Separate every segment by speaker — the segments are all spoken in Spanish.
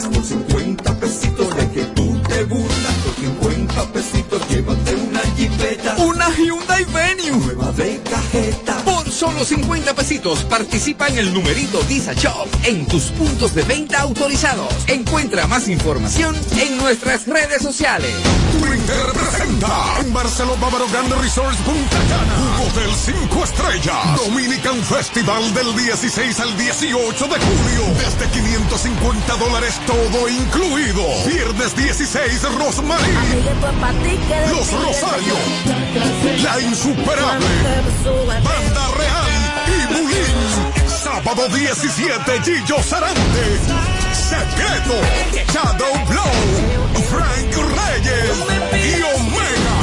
Speaker 1: por 50 pesitos de que tú te burlas. Por 50 pesitos llévate una jipeta.
Speaker 2: Una Hyundai Venue.
Speaker 1: Nueva de cajeta.
Speaker 2: Solo 50 pesitos participa en el numerito Disa Shop en tus puntos de venta autorizados. Encuentra más información en nuestras redes sociales.
Speaker 3: Twitter presenta en Barcelona Bávaro Grande Resorts Punta Cana. Un hotel 5 estrellas. Dominican Festival del 16 al 18 de julio. Desde 550 dólares todo incluido. Viernes 16 Rosmarie. Los Rosario. La Insuperable. Banda Real. Sábado 17 Gillo Sarante. Secreto. Shadow Blow. Frank Reyes. Y Omega.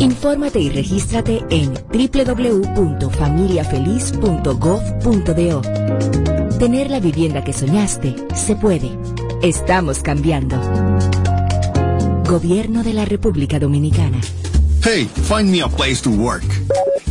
Speaker 4: Infórmate y regístrate en www.familiafeliz.gov.do. Tener la vivienda que soñaste se puede. Estamos cambiando. Gobierno de la República Dominicana.
Speaker 5: Hey, find me a place to work.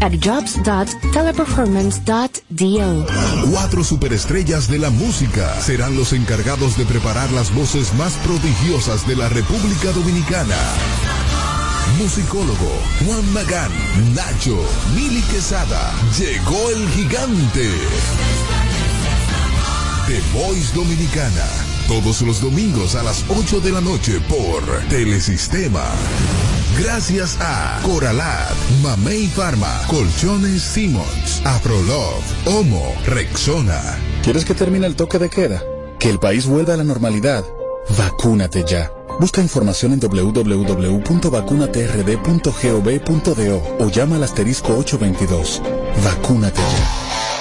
Speaker 4: at jobs.teleperformance.do.
Speaker 6: Cuatro superestrellas de la música serán los encargados de preparar las voces más prodigiosas de la República Dominicana. Musicólogo Juan Magán, Nacho, Mili Quesada, llegó el gigante. The Voice Dominicana, todos los domingos a las 8 de la noche por Telesistema. Gracias a Coralat, Mamey Pharma, Colchones Simmons, Afrolove, Homo, Rexona.
Speaker 7: ¿Quieres que termine el toque de queda? ¿Que el país vuelva a la normalidad? Vacúnate ya. Busca información en www.vacunatrd.gov.do o llama al asterisco 822. Vacúnate ya.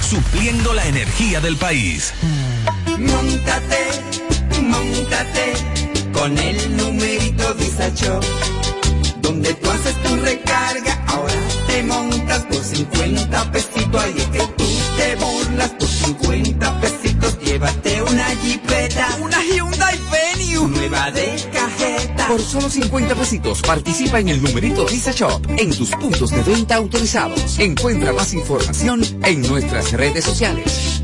Speaker 8: supliendo la energía del país.
Speaker 1: Montate, montate con el numerito Disacho. Donde tú haces tu recarga, ahora te montas por 50 pesitos. Ahí es que tú te burlas por 50 pesitos. Llévate una jipeta,
Speaker 2: una Hyundai
Speaker 1: Nueva de cajeta.
Speaker 2: Por solo 50 pesitos participa en el numerito Visa Shop en tus puntos de venta autorizados. Encuentra más información en nuestras redes sociales.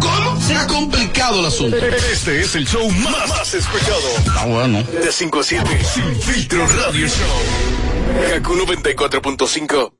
Speaker 5: ¿Cómo? Se ha complicado el asunto.
Speaker 3: Este es el show más, más escuchado.
Speaker 5: Ah, bueno.
Speaker 3: De 5 a 7. Sin filtro radio show. Kaku 94.5.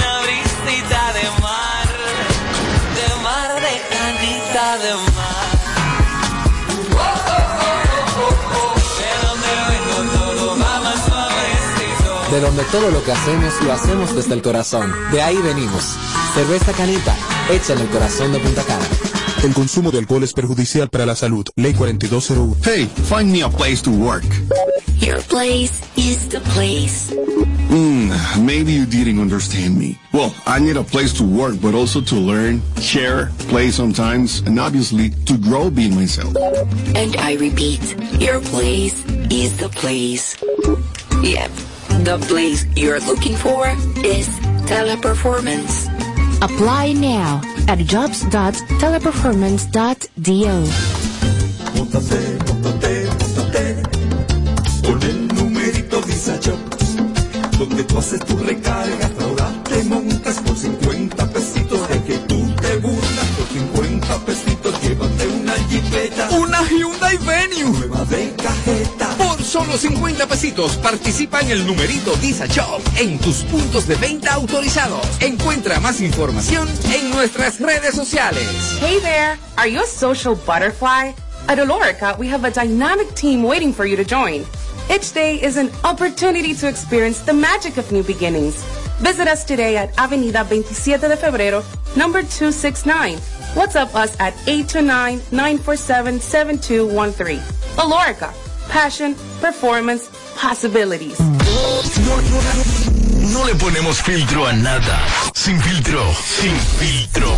Speaker 9: donde todo
Speaker 10: lo que hacemos lo hacemos desde el corazón. De ahí venimos. Cerveza Canita, hecha en el corazón de Punta Cana.
Speaker 11: El consumo de alcohol es perjudicial para la salud. Ley 4201.
Speaker 5: Hey, find me a place to work.
Speaker 12: Your place is the place.
Speaker 5: Mm, maybe you didn't understand me. Well, I need a place to work, but also to learn, share, play sometimes, and obviously to grow being myself.
Speaker 12: And I repeat, your place is the place. Yep, the place you're looking for is teleperformance.
Speaker 4: Apply now at jobs.teleperformance.do.
Speaker 1: Móntate, móntate, móntate con el numerito Visa Shop, donde tú haces tu recarga, ahora te montas por 50 pesitos de que tú te burlas por 50 pesitos, llévate una jipeta,
Speaker 2: Una Hyundai Venue. Solo 50 pesitos participa en el numerito Disa Shop en tus puntos de venta autorizados. Encuentra más información en nuestras redes sociales.
Speaker 13: Hey there! Are you a social butterfly? At Olorica, we have a dynamic team waiting for you to join. Each day is an opportunity to experience the magic of new beginnings. Visit us today at Avenida 27 de Febrero, number 269. WhatsApp us at 829-947-7213. Olorica, passion, performance, possibilities.
Speaker 8: No le ponemos filtro a nada. Sin filtro, sin filtro.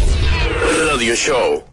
Speaker 8: Radio Show.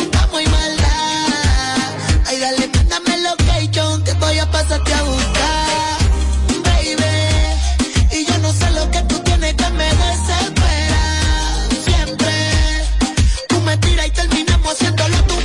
Speaker 14: voy a buscar, baby. Y yo no sé lo que tú tienes que me desespera. Siempre tú me tiras y terminamos haciéndolo a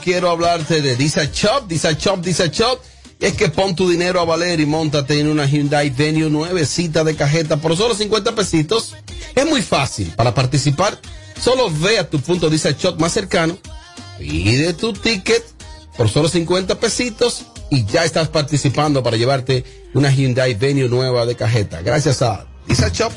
Speaker 15: Quiero hablarte de Disa Shop, Disa Shop, Disa Shop. Es que pon tu dinero a valer y montate en una Hyundai Venue nuevecita de cajeta por solo 50 pesitos. Es muy fácil. Para participar, solo ve a tu punto Disa Shop más cercano, pide tu ticket por solo 50 pesitos y ya estás participando para llevarte una Hyundai Venue nueva de cajeta. Gracias a Disa Shop.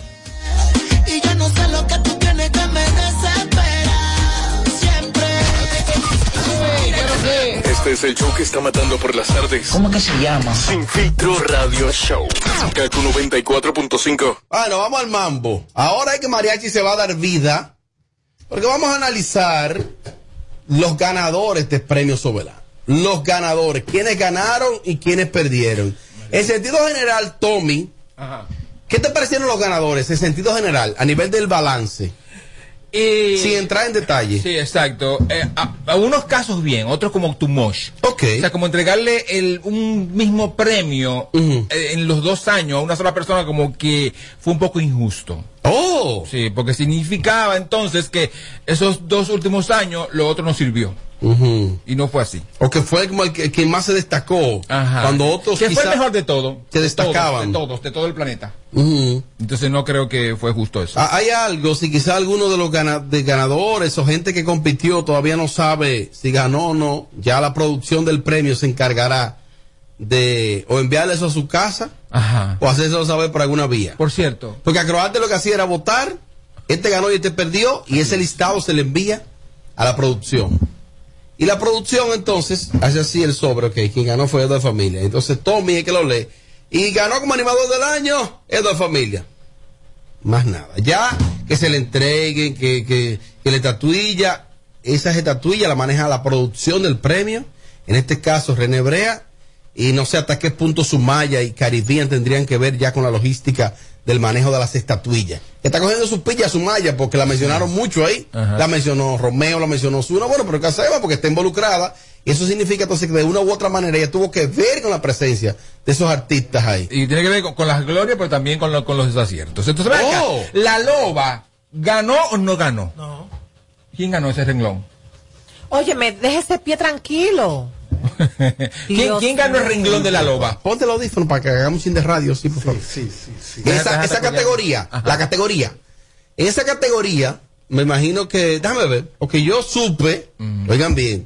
Speaker 8: Este es el show que está matando por las tardes.
Speaker 14: ¿Cómo que se llama?
Speaker 8: Sin filtro Radio Show. Kaku 94.5.
Speaker 15: Bueno, vamos al mambo. Ahora es que Mariachi se va a dar vida. Porque vamos a analizar los ganadores de Premio Sobelán. Los ganadores. Quienes ganaron y quienes perdieron. En sentido general, Tommy, ¿qué te parecieron los ganadores? En sentido general, a nivel del balance. Sin entrar en detalle.
Speaker 16: Sí, exacto. Eh, a, a unos casos bien, otros como much.
Speaker 15: Ok.
Speaker 16: O sea, como entregarle el, un mismo premio eh, en los dos años a una sola persona como que fue un poco injusto.
Speaker 15: Oh.
Speaker 16: Sí, porque significaba entonces que esos dos últimos años lo otro no sirvió. Y no fue así.
Speaker 15: O que fue como el que, el que más se destacó.
Speaker 16: Ajá.
Speaker 15: Cuando otros
Speaker 16: que fue el mejor de todo.
Speaker 15: se
Speaker 16: De
Speaker 15: destacaban.
Speaker 16: todos, de todos, de todo el planeta. Entonces no creo que fue justo eso.
Speaker 15: Ah, Hay algo, si quizá alguno de los gana- de ganadores o gente que compitió todavía no sabe si ganó o no, ya la producción del premio se encargará de o enviarle eso a su casa
Speaker 16: Ajá.
Speaker 15: o hacérselo saber por alguna vía.
Speaker 16: Por cierto.
Speaker 15: Porque Acroarte lo que hacía era votar, este ganó y este perdió, y ese listado se le envía a la producción. Y la producción entonces hace así el sobre, ok, quien ganó fue de Familia. Entonces Tommy es que lo lee. Y ganó como animador del año de Familia. Más nada. Ya que se le entreguen, que, que, que la estatuilla, esa estatuilla la maneja la producción del premio, en este caso René Brea, y no sé hasta qué punto Sumaya y Caribbean tendrían que ver ya con la logística del manejo de las estatuillas. Está cogiendo sus pillas Sumaya porque la mencionaron mucho ahí.
Speaker 16: Ajá.
Speaker 15: La mencionó Romeo, la mencionó Zuna. Bueno, pero que hacemos porque está involucrada. Y eso significa entonces que de una u otra manera ella tuvo que ver con la presencia de esos artistas ahí.
Speaker 16: Y tiene que ver con, con las glorias, pero también con, lo- con los desaciertos. Entonces, acá,
Speaker 15: Oh.
Speaker 16: ¿la loba ganó o no ganó?
Speaker 17: No.
Speaker 16: ¿Quién ganó ese renglón?
Speaker 17: Óyeme, deje ese pie tranquilo.
Speaker 16: ¿Quién, ganó el renglón de la loba?
Speaker 15: Ponte el audífono para que hagamos un chin de radio, sí, por favor.
Speaker 18: Sí, sí, sí.
Speaker 15: Esa, esa categoría,
Speaker 16: Ajá.
Speaker 15: la categoría. En esa categoría, me imagino que, déjame ver, porque yo supe, oigan bien,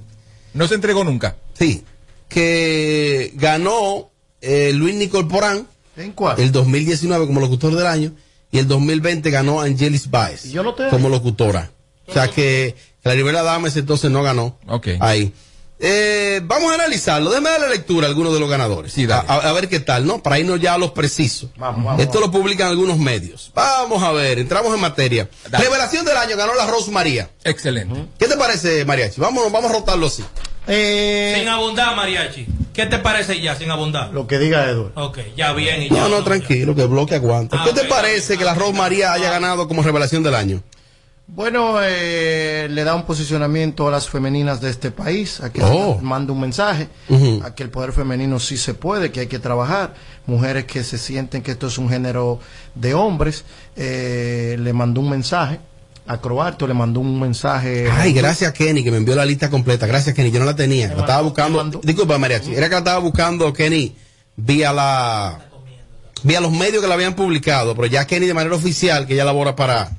Speaker 16: No se entregó nunca.
Speaker 15: sí, que ganó eh, Luis Nicol Porán
Speaker 18: ¿En cuál?
Speaker 15: el 2019 como locutor del año y el 2020 ganó Angelis Baez
Speaker 18: yo
Speaker 15: como locutora. O sea que la Rivera Dames entonces no ganó
Speaker 16: Ok.
Speaker 15: ahí. Eh, vamos a analizarlo. Déjame darle lectura a algunos de los ganadores.
Speaker 16: Sí,
Speaker 15: a, a- ver qué tal, ¿no? Para irnos ya a los precisos.
Speaker 18: Vamos, vamos,
Speaker 15: Esto lo publican algunos medios. Vamos a ver, entramos en materia.
Speaker 16: Dale.
Speaker 15: Revelación del año ganó la Rose María.
Speaker 16: Excelente.
Speaker 15: ¿Qué te parece, Mariachi? Vamos, vamos a rotarlo así.
Speaker 18: Eh,
Speaker 19: Sin abundar, mariachi. ¿Qué te parece ya sin abundar?
Speaker 18: lo que diga Edward.
Speaker 19: Ok, ya bien y ya.
Speaker 15: No, no, tranquilo, que el bloque aguanta.
Speaker 19: Ah,
Speaker 15: ¿Qué te parece que la Rose María haya ganado como revelación del año?
Speaker 18: Bueno, eh, le da un posicionamiento a las femeninas de este país, a que
Speaker 15: Oh.
Speaker 18: manda un mensaje, a que el poder femenino sí se puede, que hay que trabajar. Mujeres que se sienten que esto es un género de hombres, eh, le mandó un mensaje. A Croato le mandó un mensaje.
Speaker 15: Ay, gracias Kenny, que me envió la lista completa. Gracias Kenny, yo no la tenía. La estaba buscando. Disculpa, Mariachi. Era que la estaba buscando Kenny vía la. Vía los medios que la habían publicado. Pero ya Kenny de manera oficial, que ya labora para.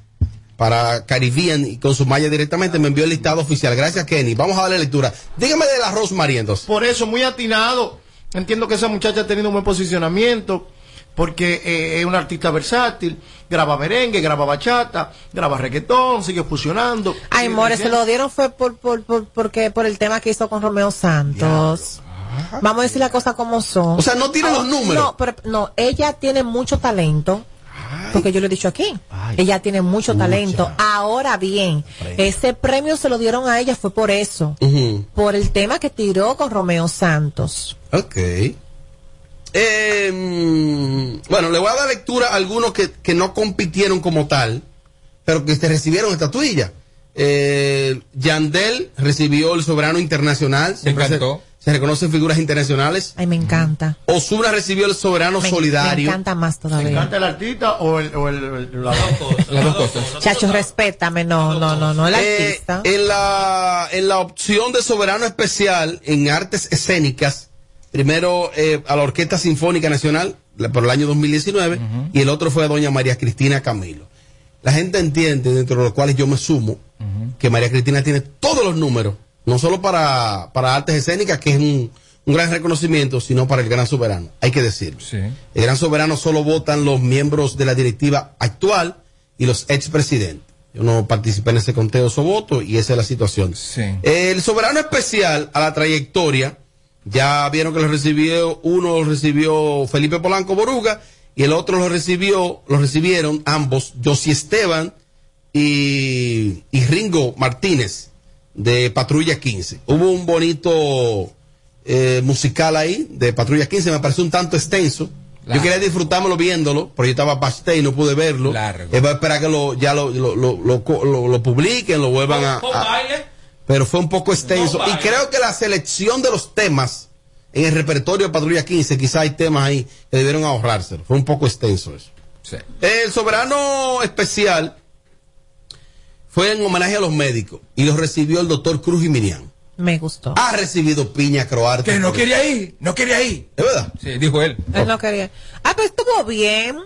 Speaker 15: Para Caribbean y con su malla directamente, me envió el listado oficial. Gracias Kenny. Vamos a darle lectura. Dígame de la Rose María entonces.
Speaker 18: Por eso, muy atinado. Entiendo que esa muchacha ha tenido un buen posicionamiento, porque eh, es una artista versátil, graba merengue, graba bachata, graba reggaetón, sigue fusionando.
Speaker 17: Ay, More, se lo dieron fue por, por, por, porque, por el tema que hizo con Romeo Santos. Vamos a decir las cosas como son.
Speaker 15: O sea, no tiene los números.
Speaker 17: No, pero, no, ella tiene mucho talento. Porque yo lo he dicho aquí. ella tiene mucho talento. Ahora bien, ese premio se lo dieron a ella fue por eso. Por el tema que tiró con Romeo Santos.
Speaker 15: Ok. Eh, mm, bueno, le voy a dar lectura a algunos que, que no compitieron como tal, pero que se recibieron estatuilla. Eh, Yandel recibió el Soberano Internacional. Siempre se,
Speaker 16: encantó.
Speaker 15: Se reconocen figuras internacionales.
Speaker 17: Ay, me encanta.
Speaker 15: Osuna recibió el Soberano
Speaker 17: Me,
Speaker 15: Solidario.
Speaker 17: me encanta más
Speaker 18: ¿Se
Speaker 17: todavía.
Speaker 18: encanta el artista o el, o el, el- la-
Speaker 16: Las dos cosas.
Speaker 17: Chacho, respétame. No, no, no, no, el
Speaker 15: Eh,
Speaker 17: artista.
Speaker 15: en, la, en la opción de soberano especial en artes escénicas, primero eh, a la Orquesta Sinfónica Nacional la- por el año 2019 y el otro fue a doña María Cristina Camilo. La gente entiende, dentro de los cuales yo me sumo, que María Cristina tiene todos los números, no solo para, para artes escénicas, que es un, un gran reconocimiento, sino para el gran soberano, hay que decirlo.
Speaker 16: Sí.
Speaker 15: El gran soberano solo votan los miembros de la directiva actual y los expresidentes. Yo no participé en ese conteo de esos votos y esa es la situación.
Speaker 16: Sí.
Speaker 15: El soberano especial a la trayectoria, ya vieron que lo recibió, uno lo recibió Felipe Polanco Boruga y el otro lo recibió, lo recibieron ambos, Josie Esteban y, y Ringo Martínez de Patrulla 15. Hubo un bonito eh, musical ahí de Patrulla 15, me pareció un tanto extenso. Yo quería disfrutármelo viéndolo, pero yo estaba backstage y no pude verlo.
Speaker 16: Largo.
Speaker 15: Eh, voy a esperar que lo, ya lo, lo, lo, lo, publiquen, lo vuelvan a, pero fue un poco extenso.
Speaker 19: No
Speaker 15: y creo que la selección de los temas en el repertorio de Patrulla 15, quizá hay temas ahí que debieron ahorrárselo. Fue un poco extenso eso.
Speaker 16: Sí.
Speaker 15: El soberano especial fue en homenaje a los médicos y lo recibió el doctor Cruz y Miriam.
Speaker 17: Me gustó.
Speaker 15: Ha recibido piña croarte.
Speaker 16: Que no quería ir, no quería ir.
Speaker 15: ¿Es verdad?
Speaker 16: Sí, dijo él.
Speaker 17: Él no quería. Ah, pues estuvo bien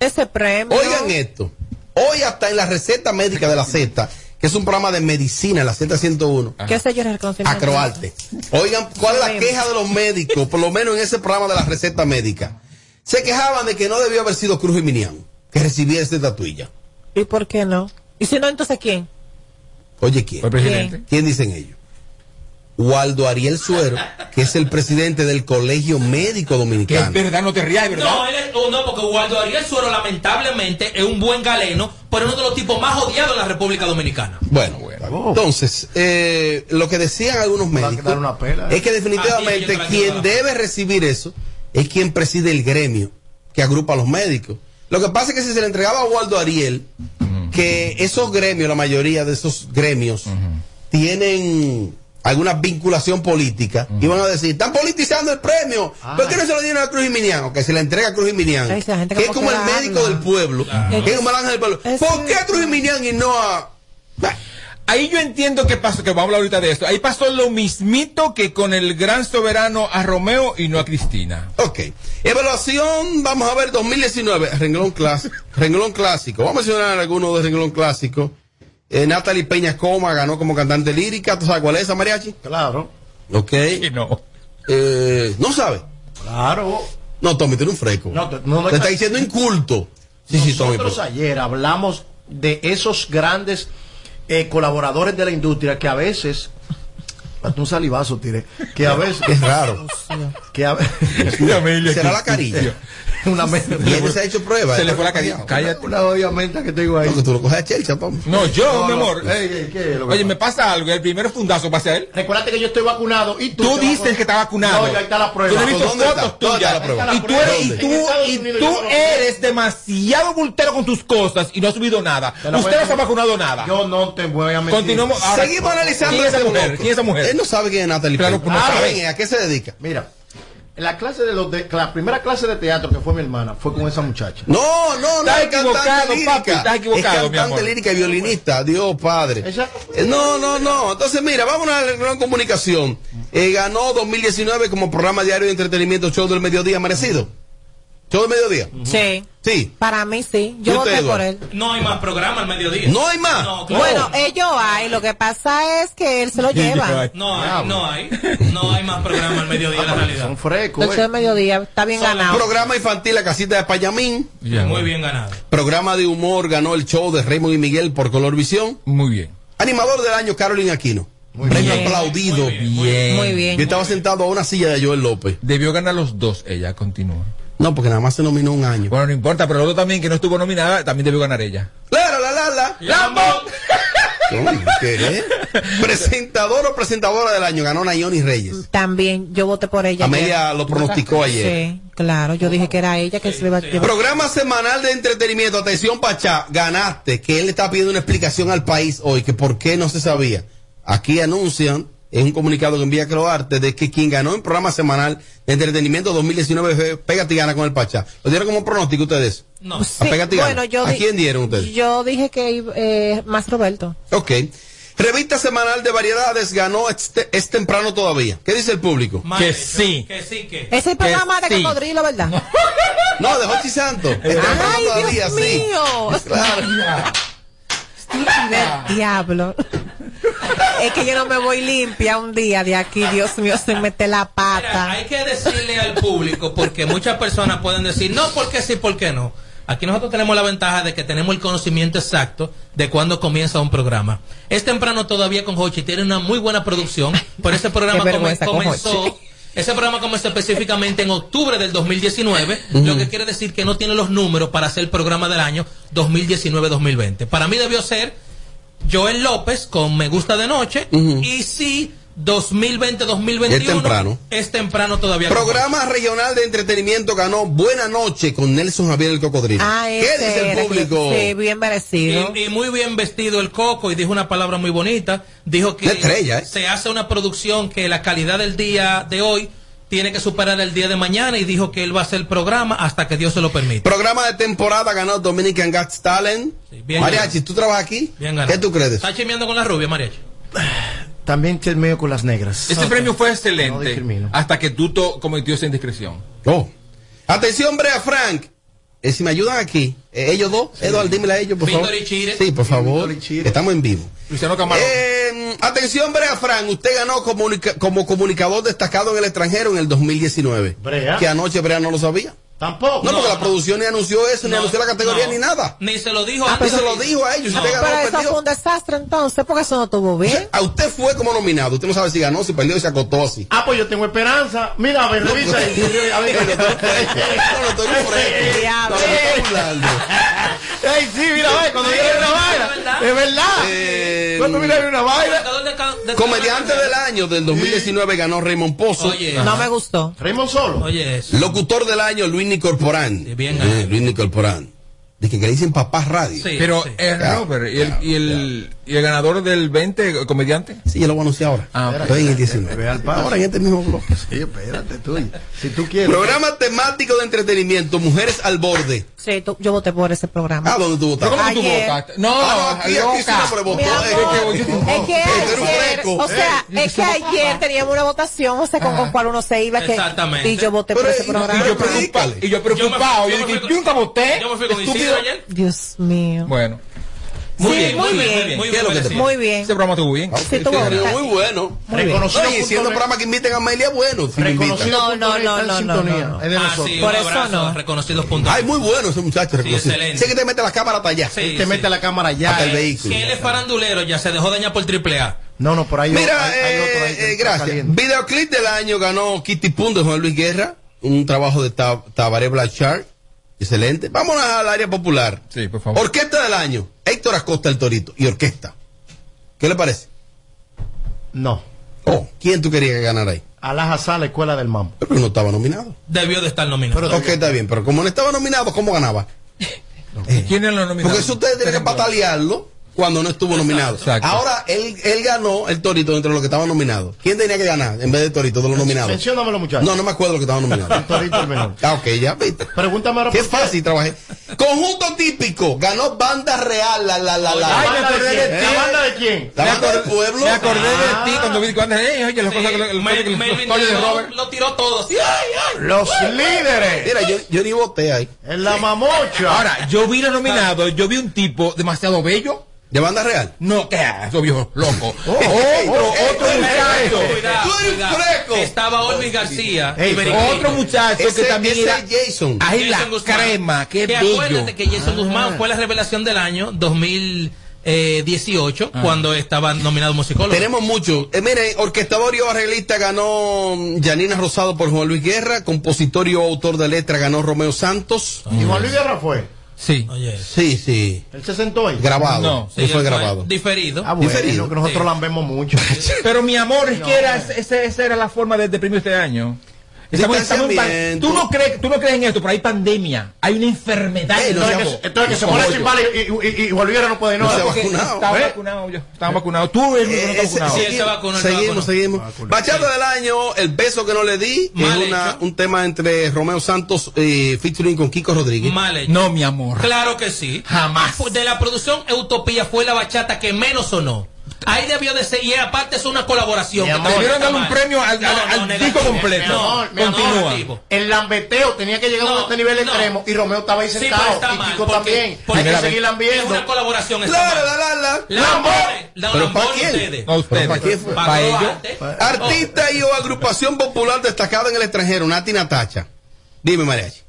Speaker 17: ese premio.
Speaker 15: Oigan esto. Hoy hasta en la receta médica de la Z, que es un programa de medicina, la Z101,
Speaker 17: ¿Qué sé yo el reconocimiento?
Speaker 15: a Croarte. Oigan, ¿cuál es la queja de los médicos, por lo menos en ese programa de la receta médica? Se quejaban de que no debió haber sido Cruz y Minian, que recibía esta estatuilla.
Speaker 17: ¿Y por qué no? ¿Y si no, entonces quién?
Speaker 15: Oye, ¿quién?
Speaker 16: El presidente.
Speaker 15: ¿Quién dicen ellos? Waldo Ariel Suero, que es el presidente del Colegio Médico
Speaker 16: Que es
Speaker 15: Dominicano.
Speaker 16: verdad, no te rías, verdad.
Speaker 19: No, él es- oh, no, porque Waldo Ariel Suero lamentablemente es un buen galeno, pero es uno de los tipos más odiados en la República Dominicana.
Speaker 15: Bueno, entonces, eh, lo que decían algunos médicos
Speaker 18: una pela, ¿eh?
Speaker 15: es que definitivamente
Speaker 19: Ah, sí,
Speaker 15: quien debe recibir eso es quien preside el gremio que agrupa a los médicos. Lo que pasa es que si se le entregaba a Waldo Ariel, que esos gremios, la mayoría de esos gremios, tienen alguna vinculación política, iban a decir, están politizando el premio, ¿por qué no se lo dieron a Cruz y Minian? O que se le entrega a Cruz y
Speaker 17: esa gente
Speaker 15: que es
Speaker 17: como
Speaker 15: el
Speaker 17: que
Speaker 15: médico
Speaker 17: habla.
Speaker 15: del pueblo, que es como el ángel del pueblo.
Speaker 17: Es
Speaker 15: ¿Por qué a. Cruz y Minian y no a...
Speaker 16: Ahí yo entiendo que pasó, que vamos a hablar ahorita de esto. Ahí pasó lo mismito que con el gran soberano a Romeo y no a Cristina.
Speaker 15: Ok. Evaluación, vamos a ver, 2019, renglón clásico. renglón clásico. Vamos a mencionar algunos de renglón clásico. Eh, Natalie Peña Coma ganó como cantante lírica. ¿Tú sabes cuál es esa, Mariachi?
Speaker 18: Claro.
Speaker 15: Ok.
Speaker 16: Que no.
Speaker 15: Eh, ¿No sabe?
Speaker 18: Claro.
Speaker 15: No, Tommy, tú eres un freco.
Speaker 18: No, te- no, no,
Speaker 15: te está diciendo inculto. Sí, sí, Tommy.
Speaker 18: Nosotros
Speaker 15: pero-
Speaker 18: ayer hablamos de esos grandes eh, colaboradores de la industria que a veces hasta un salivazo tiré que a veces
Speaker 15: Es raro.
Speaker 18: que a ve-
Speaker 15: Será la carilla.
Speaker 18: una me-
Speaker 15: Y él se ha hecho pruebas.
Speaker 16: Se le fue la carilla. Cállate.
Speaker 18: una olla menta que tengo ahí
Speaker 15: No, que tú lo coges a Chelcha.
Speaker 16: No, yo,
Speaker 18: No,
Speaker 16: mi
Speaker 18: no.
Speaker 16: amor.
Speaker 18: Ey, ey, ¿qué es lo que
Speaker 16: Oye,
Speaker 18: pasa?
Speaker 16: me pasa algo. El primer fundazo va a ser él.
Speaker 18: recuérdate que yo estoy vacunado y tú
Speaker 16: Tú dices que está vacunado.
Speaker 18: no ya está la prueba
Speaker 16: Yo he visto fotos
Speaker 15: ¿Dónde
Speaker 16: tuyas.
Speaker 15: está la prueba?
Speaker 16: Y tú eres, y tú, y tú eres demasiado bultero con tus cosas y no has subido nada. Usted no se ha vacunado nada.
Speaker 18: yo no te voy a mentir
Speaker 16: Continuamos.
Speaker 15: Seguimos analizando
Speaker 16: ¿Quién es esa
Speaker 15: este
Speaker 16: mujer? ¿Quién es esa mujer?
Speaker 15: Él no sabe quién es Natalie
Speaker 16: Claro, no
Speaker 15: Ah,
Speaker 16: sabe.
Speaker 15: ven, ¿A qué se dedica?
Speaker 18: mira la clase de los de la primera clase de teatro que fue mi hermana fue con esa muchacha
Speaker 15: No, no, no.
Speaker 16: Estás
Speaker 15: es cantante
Speaker 16: equivocado,
Speaker 15: lírica.
Speaker 16: papi, estás equivocado,
Speaker 15: Es
Speaker 16: mi
Speaker 15: cantante
Speaker 16: amor.
Speaker 15: lírica y violinista. Dios padre.
Speaker 18: Ella-
Speaker 15: Eh, No, no, no. Entonces, mira, vamos a la gran comunicación. Eh, ganó 2019 como programa diario de entretenimiento Show del Mediodía merecido. Show del Mediodía.
Speaker 17: Sí.
Speaker 15: Sí.
Speaker 17: Para mí sí.
Speaker 15: ¿Y
Speaker 17: Yo
Speaker 15: usted,
Speaker 17: voté por él.
Speaker 19: No hay más programa al mediodía.
Speaker 15: No hay más.
Speaker 19: No, claro.
Speaker 17: Bueno, ellos hay. Lo que pasa es que él se lo lleva.
Speaker 19: No hay, no hay. No hay más programa al mediodía en la realidad.
Speaker 18: son frescos
Speaker 17: El show del mediodía está bien
Speaker 19: Son-
Speaker 17: ganado.
Speaker 15: Programa infantil La Casita de Payamín.
Speaker 19: Muy bien ganado.
Speaker 15: Programa de humor ganó el show de Raymond y Miguel por Color Visión.
Speaker 16: Muy bien.
Speaker 15: Animador del año, Carolina Aquino. Premio
Speaker 17: bien.
Speaker 15: aplaudido.
Speaker 16: Bien.
Speaker 17: Muy bien.
Speaker 15: Yo estaba sentado a una silla de Joel López.
Speaker 16: Debió ganar los dos. Ella continúa.
Speaker 15: No, porque nada más se nominó un año.
Speaker 16: Bueno, no importa, pero el otro también que no estuvo nominada también debió ganar ella.
Speaker 15: La, la, la, la.
Speaker 19: ¡Lambón!
Speaker 15: ¿Qué? Presentador o presentadora del año ganó Nayoni Reyes.
Speaker 17: También yo voté por ella.
Speaker 15: Amelia
Speaker 17: ayer.
Speaker 15: lo pronosticó ayer.
Speaker 17: Sí, claro. Yo dije que era ella que se iba a llevar.
Speaker 15: Programa semanal de entretenimiento. Atención, Pachá. Ganaste. Que él le está pidiendo una explicación al país hoy. Que por qué no se sabía. Aquí anuncian. Es un comunicado que envía Croarte de que quien ganó en programa semanal de entretenimiento 2019 fue Pégate y Gana con el Pachá. ¿Lo dieron como pronóstico ustedes?
Speaker 19: No.
Speaker 17: Sí,
Speaker 15: a Pégate y Gana.
Speaker 17: bueno, yo
Speaker 15: ¿A quién dieron ustedes?
Speaker 17: Yo dije que iba- eh, más Roberto.
Speaker 15: Ok. Revista semanal de variedades ganó este, es temprano todavía. ¿Qué dice el público?
Speaker 19: Madre,
Speaker 16: Que sí.
Speaker 19: Que sí, que.
Speaker 17: Ese es el programa de
Speaker 16: sí.
Speaker 17: cocodrilo, ¿verdad?
Speaker 15: No, de Jochi Santos. Es temprano
Speaker 17: Ay,
Speaker 15: todavía,
Speaker 17: Dios
Speaker 15: sí.
Speaker 17: mío.
Speaker 15: Claro.
Speaker 17: Diablo. Es que yo no me voy limpia un día de aquí, Dios mío, se mete la
Speaker 19: Mira,
Speaker 17: pata.
Speaker 19: hay que decirle al público, porque muchas personas pueden decir, no, porque sí, porque no. Aquí nosotros tenemos la ventaja de que tenemos el conocimiento exacto de cuándo comienza un programa. Es temprano todavía con Hochi, tiene una muy buena producción, pero ese programa
Speaker 17: con
Speaker 19: comenzó...
Speaker 17: Hochi.
Speaker 19: Ese programa comenzó específicamente en octubre del 2019, lo que quiere decir que no tiene los números para hacer el programa del año 2019-2020. Para mí debió ser Joel López con Me Gusta de Noche y sí 2020-2021
Speaker 15: Es temprano.
Speaker 19: es temprano todavía. con
Speaker 15: Programa regional de entretenimiento ganó Buena Noche con Nelson Javier el Cocodrilo.
Speaker 17: Ah,
Speaker 15: ¿Qué dice el
Speaker 17: que-
Speaker 15: público?
Speaker 17: Sí, bien merecido.
Speaker 19: Y, y muy bien vestido el coco y dijo una palabra muy bonita. Dijo que
Speaker 15: estrella, ¿eh?
Speaker 19: se hace una producción que la calidad del día de hoy tiene que superar el día de mañana y dijo que él va a hacer el programa hasta que Dios se lo permita.
Speaker 15: Programa de temporada ganó Dominican Got Talent. Mariachi, ¿tú trabajas aquí?
Speaker 19: Bien ganado.
Speaker 15: ¿Qué tú crees?
Speaker 19: ¿Estás chimiendo con la rubia, Mariachi?
Speaker 18: También chimeo con las negras. Este
Speaker 16: premio fue excelente
Speaker 18: no
Speaker 16: hasta que Tuto cometió esa indiscreción.
Speaker 15: Oh. Atención, Brea Frank. Eh, si me ayudan aquí, eh, ellos dos, sí. Eduardo, dímela a ellos, por
Speaker 19: Víctor
Speaker 15: favor.
Speaker 19: Y Chire.
Speaker 15: Sí, por favor. Estamos en vivo.
Speaker 16: Luciano Camarón.
Speaker 15: Eh, atención, Brea Fran, usted ganó como comunicador destacado en el extranjero en el 2019.
Speaker 18: Brea.
Speaker 15: Que anoche Brea no lo sabía.
Speaker 18: Tampoco.
Speaker 15: No, porque la producción ni anunció eso, ni anunció la categoría, ni nada.
Speaker 19: Ni se lo dijo
Speaker 15: ah,
Speaker 19: antes.
Speaker 15: Ni se lo dijo a ellos. Si pero ganó,
Speaker 17: eso fue un desastre entonces, porque eso no estuvo bien.
Speaker 15: A usted fue como nominado. Usted no sabe si ganó, si perdió, si acotó así.
Speaker 18: Ah, pues yo tengo esperanza. Mira, a ver, revisa. Pues, a ver,
Speaker 15: no, no, estoy fresco.
Speaker 18: Ey, sí, mira, ve, cuando viene eh, una vaina. De verdad. Cuando viene una vaina.
Speaker 15: Comediante del año del 2019 ganó Raymond Pozo.
Speaker 17: No me gustó.
Speaker 18: Raymond solo.
Speaker 19: Oye,
Speaker 15: Locutor del año, Luis. Luis
Speaker 19: Nicorporán. Bien,
Speaker 15: eh, de que, que le dicen papás radio.
Speaker 16: Pero es Robert, ¿y el, y, el, ¿y, el, ganador del 20, el comediante?
Speaker 15: Sí, yo lo voy ahora.
Speaker 16: Ah, espérate,
Speaker 15: estoy en el 19. Ahora en este mismo blog.
Speaker 18: Sí, espérate tú. si tú quieres.
Speaker 15: Programa temático de entretenimiento, Mujeres al Borde.
Speaker 17: Sí, yo voté por ese programa.
Speaker 15: Ah, dónde tú votaste?
Speaker 16: ¿Cómo tú votaste? No,
Speaker 15: ah, no, aquí, aquí no
Speaker 17: es,
Speaker 15: que,
Speaker 17: es que ayer, o sea,
Speaker 16: eh,
Speaker 17: es que ayer teníamos una votación, o sea, con, cuál uno se iba.
Speaker 19: Exactamente.
Speaker 17: Y yo voté por ese programa.
Speaker 16: Y yo
Speaker 15: preocupado,
Speaker 16: y yo preocupado.
Speaker 19: Yo
Speaker 16: nunca voté.
Speaker 19: Yo me fui con
Speaker 17: Dios mío.
Speaker 16: Bueno.
Speaker 19: Muy, bien,
Speaker 17: muy,
Speaker 19: bien, muy bien,
Speaker 16: Este programa estuvo bien.
Speaker 15: Muy bueno. Muy
Speaker 18: reconocido.
Speaker 15: Siendo programas que inviten a Amelia, bueno. Si.
Speaker 17: No, no, no, no, no.
Speaker 18: Es de
Speaker 19: ah,
Speaker 17: Por eso no.
Speaker 19: Reconocidos puntos.
Speaker 15: Ay, muy bueno ese muchacho.
Speaker 19: Excelente.
Speaker 15: Sé que te mete la cámara hasta allá.
Speaker 19: Sí,
Speaker 18: te mete la cámara
Speaker 15: allá. El
Speaker 18: eh.
Speaker 15: vehículo.
Speaker 19: Él es farandulero, ya se dejó dañar por triple A.
Speaker 18: No, no, por ahí.
Speaker 15: Mira,
Speaker 18: hay, hay otro ahí
Speaker 15: eh, gracias. Videoclip del año ganó Kitty Punto de Juan Luis Guerra. Un trabajo de Tabaré Blachard Excelente. Vámonos al área popular.
Speaker 16: Sí, por favor.
Speaker 15: Orquesta del año. Héctor Acosta el Torito y orquesta. ¿Qué le parece?
Speaker 18: No.
Speaker 15: Oh, ¿Quién tú querías que ganara ahí?
Speaker 18: Alaja Sala, Escuela del Mambo.
Speaker 15: Pero no estaba nominado.
Speaker 19: Debió de estar nominado.
Speaker 15: Pero, ok, está bien, pero como no estaba nominado, ¿cómo ganaba?
Speaker 16: ¿Quién nominado?
Speaker 15: Porque eso ustedes tienen que patalearlo cuando no estuvo nominado.
Speaker 16: Exacto.
Speaker 15: Ahora él, él ganó el Torito entre los que estaban nominados. ¿Quién tenía que ganar en vez de Torito de los nominados?
Speaker 18: Menciónamelo, muchachos.
Speaker 15: No, no me acuerdo los que estaban nominados.
Speaker 18: el Torito el mejor.
Speaker 15: Ah, ok, ya viste.
Speaker 18: Pregúntame ahora.
Speaker 15: Qué
Speaker 18: por
Speaker 15: fácil qué? trabajé. Conjunto típico. Ganó banda real. La, la, la, la.
Speaker 16: Ay, me
Speaker 18: de,
Speaker 16: ti.
Speaker 18: ¿La banda de quién?
Speaker 15: La banda del pueblo.
Speaker 16: Me acordé
Speaker 18: ah.
Speaker 16: de ti ah. cuando vi cuando eh, oye, las
Speaker 19: sí.
Speaker 16: cosas que los, me, de Robert.
Speaker 19: Lo tiró todo. Ay, ay.
Speaker 18: Los líderes.
Speaker 15: Mira, yo, yo ni voté ahí.
Speaker 18: En la mamocha.
Speaker 16: Ahora, yo vi los nominados, yo vi un tipo demasiado bello
Speaker 15: ¿De banda real?
Speaker 16: No, ¿qué eso, viejo loco?
Speaker 15: Oh, oh,
Speaker 16: otro,
Speaker 15: otro
Speaker 16: muchacho.
Speaker 19: Estaba Olmi García.
Speaker 16: otro muchacho que también era
Speaker 15: Jason.
Speaker 16: Ahí la
Speaker 19: Guzmán.
Speaker 16: crema, qué
Speaker 19: que
Speaker 16: bello.
Speaker 19: Acuérdate que Jason. Guzmán ah. fue la revelación del año 2018 ah. cuando estaba nominado musicólogo.
Speaker 15: Tenemos mucho. Eh, Mire, orquestador y arreglista ganó Janina Rosado por Juan Luis Guerra, compositor y autor de letra ganó Romeo Santos.
Speaker 18: ¿Y Juan Luis Guerra fue?
Speaker 16: Sí.
Speaker 19: Oye.
Speaker 15: Sí, sí.
Speaker 18: ¿Él se sentó ahí?
Speaker 15: Grabado.
Speaker 16: No,
Speaker 15: sí, fue grabado.
Speaker 19: Diferido.
Speaker 18: Ah, bueno,
Speaker 15: diferido.
Speaker 18: que nosotros
Speaker 19: sí.
Speaker 18: lambemos mucho.
Speaker 16: Pero mi amor, es no, que era, esa, era la forma de, de premio este año. ¿Tú, no crees, tú no crees en esto, pero hay pandemia, hay una enfermedad.
Speaker 18: Entonces, se y, y, no puede no.
Speaker 15: no vacunado.
Speaker 16: Estaba
Speaker 18: ¿Eh?
Speaker 16: vacunado yo. Estaba eh, vacunado. Tú eres
Speaker 15: eh,
Speaker 16: vacunado.
Speaker 19: Sí, él.
Speaker 15: Seguimos, seguimos. Bachata del año, el beso que no le di,
Speaker 19: Mal
Speaker 15: una, un tema entre Romeo Santos y featuring con Kiko Rodríguez.
Speaker 19: Mal.
Speaker 16: No, mi amor.
Speaker 19: Claro que sí.
Speaker 16: Jamás.
Speaker 19: Ah, de la producción Utopía fue la bachata que menos sonó. Ahí debió de ser. Y aparte es una colaboración.
Speaker 16: Debieron darle un premio al, no, completo. Continúa.
Speaker 18: el lambeteo tenía que llegar
Speaker 19: no,
Speaker 18: a este nivel extremo. Y Romeo estaba ahí sentado.
Speaker 19: Pues,
Speaker 18: y Kiko también. Hay que seguir lambiendo.
Speaker 19: Es una colaboración.
Speaker 15: La, la, la, la.
Speaker 19: Lambones.
Speaker 15: ¿Pero para quién?
Speaker 19: Ustedes.
Speaker 15: ¿Para quién?
Speaker 19: Para
Speaker 16: ellos.
Speaker 15: Artista y o agrupación popular destacada en el extranjero. Nati Natacha. Dime, Mariachi.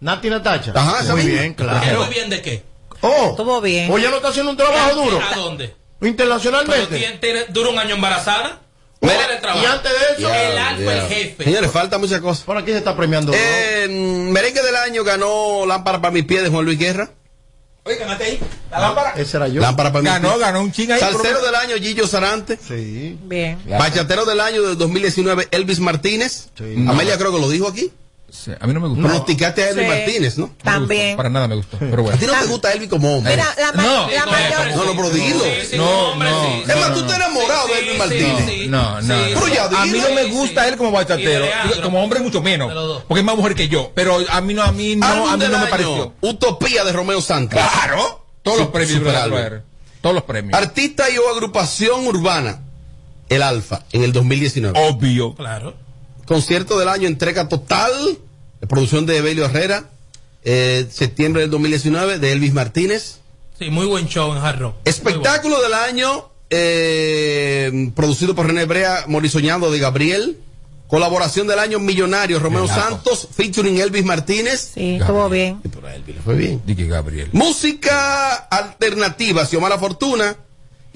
Speaker 18: Nati Natacha.
Speaker 15: Ajá,
Speaker 18: muy bien, claro.
Speaker 19: ¿Muy bien de qué?
Speaker 18: Oh,
Speaker 17: estuvo bien.
Speaker 18: Oye, no está haciendo un trabajo duro.
Speaker 19: ¿A dónde?
Speaker 18: Internacionalmente.
Speaker 19: Pero dura un año embarazada.
Speaker 18: Y antes de eso,
Speaker 19: el alfa,
Speaker 15: yeah.
Speaker 19: el jefe.
Speaker 15: Señores, falta muchas cosas.
Speaker 18: Por aquí se está premiando.
Speaker 15: Eh. Merengue del año ganó Lámpara para mis pies de Juan Luis Guerra.
Speaker 16: Oye, ganaste ahí. La ah, lámpara.
Speaker 18: Ah, ese era yo.
Speaker 15: Lámpara para
Speaker 16: ganó,
Speaker 15: pies.
Speaker 16: ganó un ching ahí.
Speaker 15: Salsero del año, Gillo Sarante.
Speaker 18: Sí.
Speaker 17: Bien.
Speaker 15: Bachatero del año de 2019, Elvis Martínez. Sí. Amelia creo que lo dijo aquí.
Speaker 16: A mí no me gustó.
Speaker 15: Pronosticaste a Elvi
Speaker 17: sí.
Speaker 15: Martínez, ¿no?
Speaker 17: También.
Speaker 16: Para nada me gustó. Pero bueno.
Speaker 15: A ti no te gusta Elvi como hombre.
Speaker 16: No.
Speaker 15: No, no, pero
Speaker 16: no, no,
Speaker 15: Es más, tú estás enamorado de
Speaker 19: Elvi
Speaker 15: Martínez.
Speaker 16: no, no.
Speaker 15: Pero ya
Speaker 16: A mí no me gusta él como bachatero. Como hombre, mucho menos. Porque es más mujer que yo. Pero a mí no, a mí no, a mí no me pareció.
Speaker 15: Utopía de Romeo Santos.
Speaker 16: Claro. Todos los premios. Todos los premios.
Speaker 15: Artista y o agrupación urbana. El Alfa, en el 2019.
Speaker 16: Obvio.
Speaker 19: Claro.
Speaker 15: Concierto del año, entrega total, de producción de Evelio Herrera, eh, septiembre del 2019, de Elvis Martínez.
Speaker 19: Sí, muy buen show en Hard Rock.
Speaker 15: Espectáculo del año, eh, producido por René Brea, Morisoñando de Gabriel. Colaboración del año, Millonario, Romeo Santos, featuring Elvis Martínez.
Speaker 17: Sí, estuvo bien.
Speaker 15: Le fue bien.
Speaker 16: Dije Gabriel.
Speaker 15: Música alternativa, Xiomara Fortuna.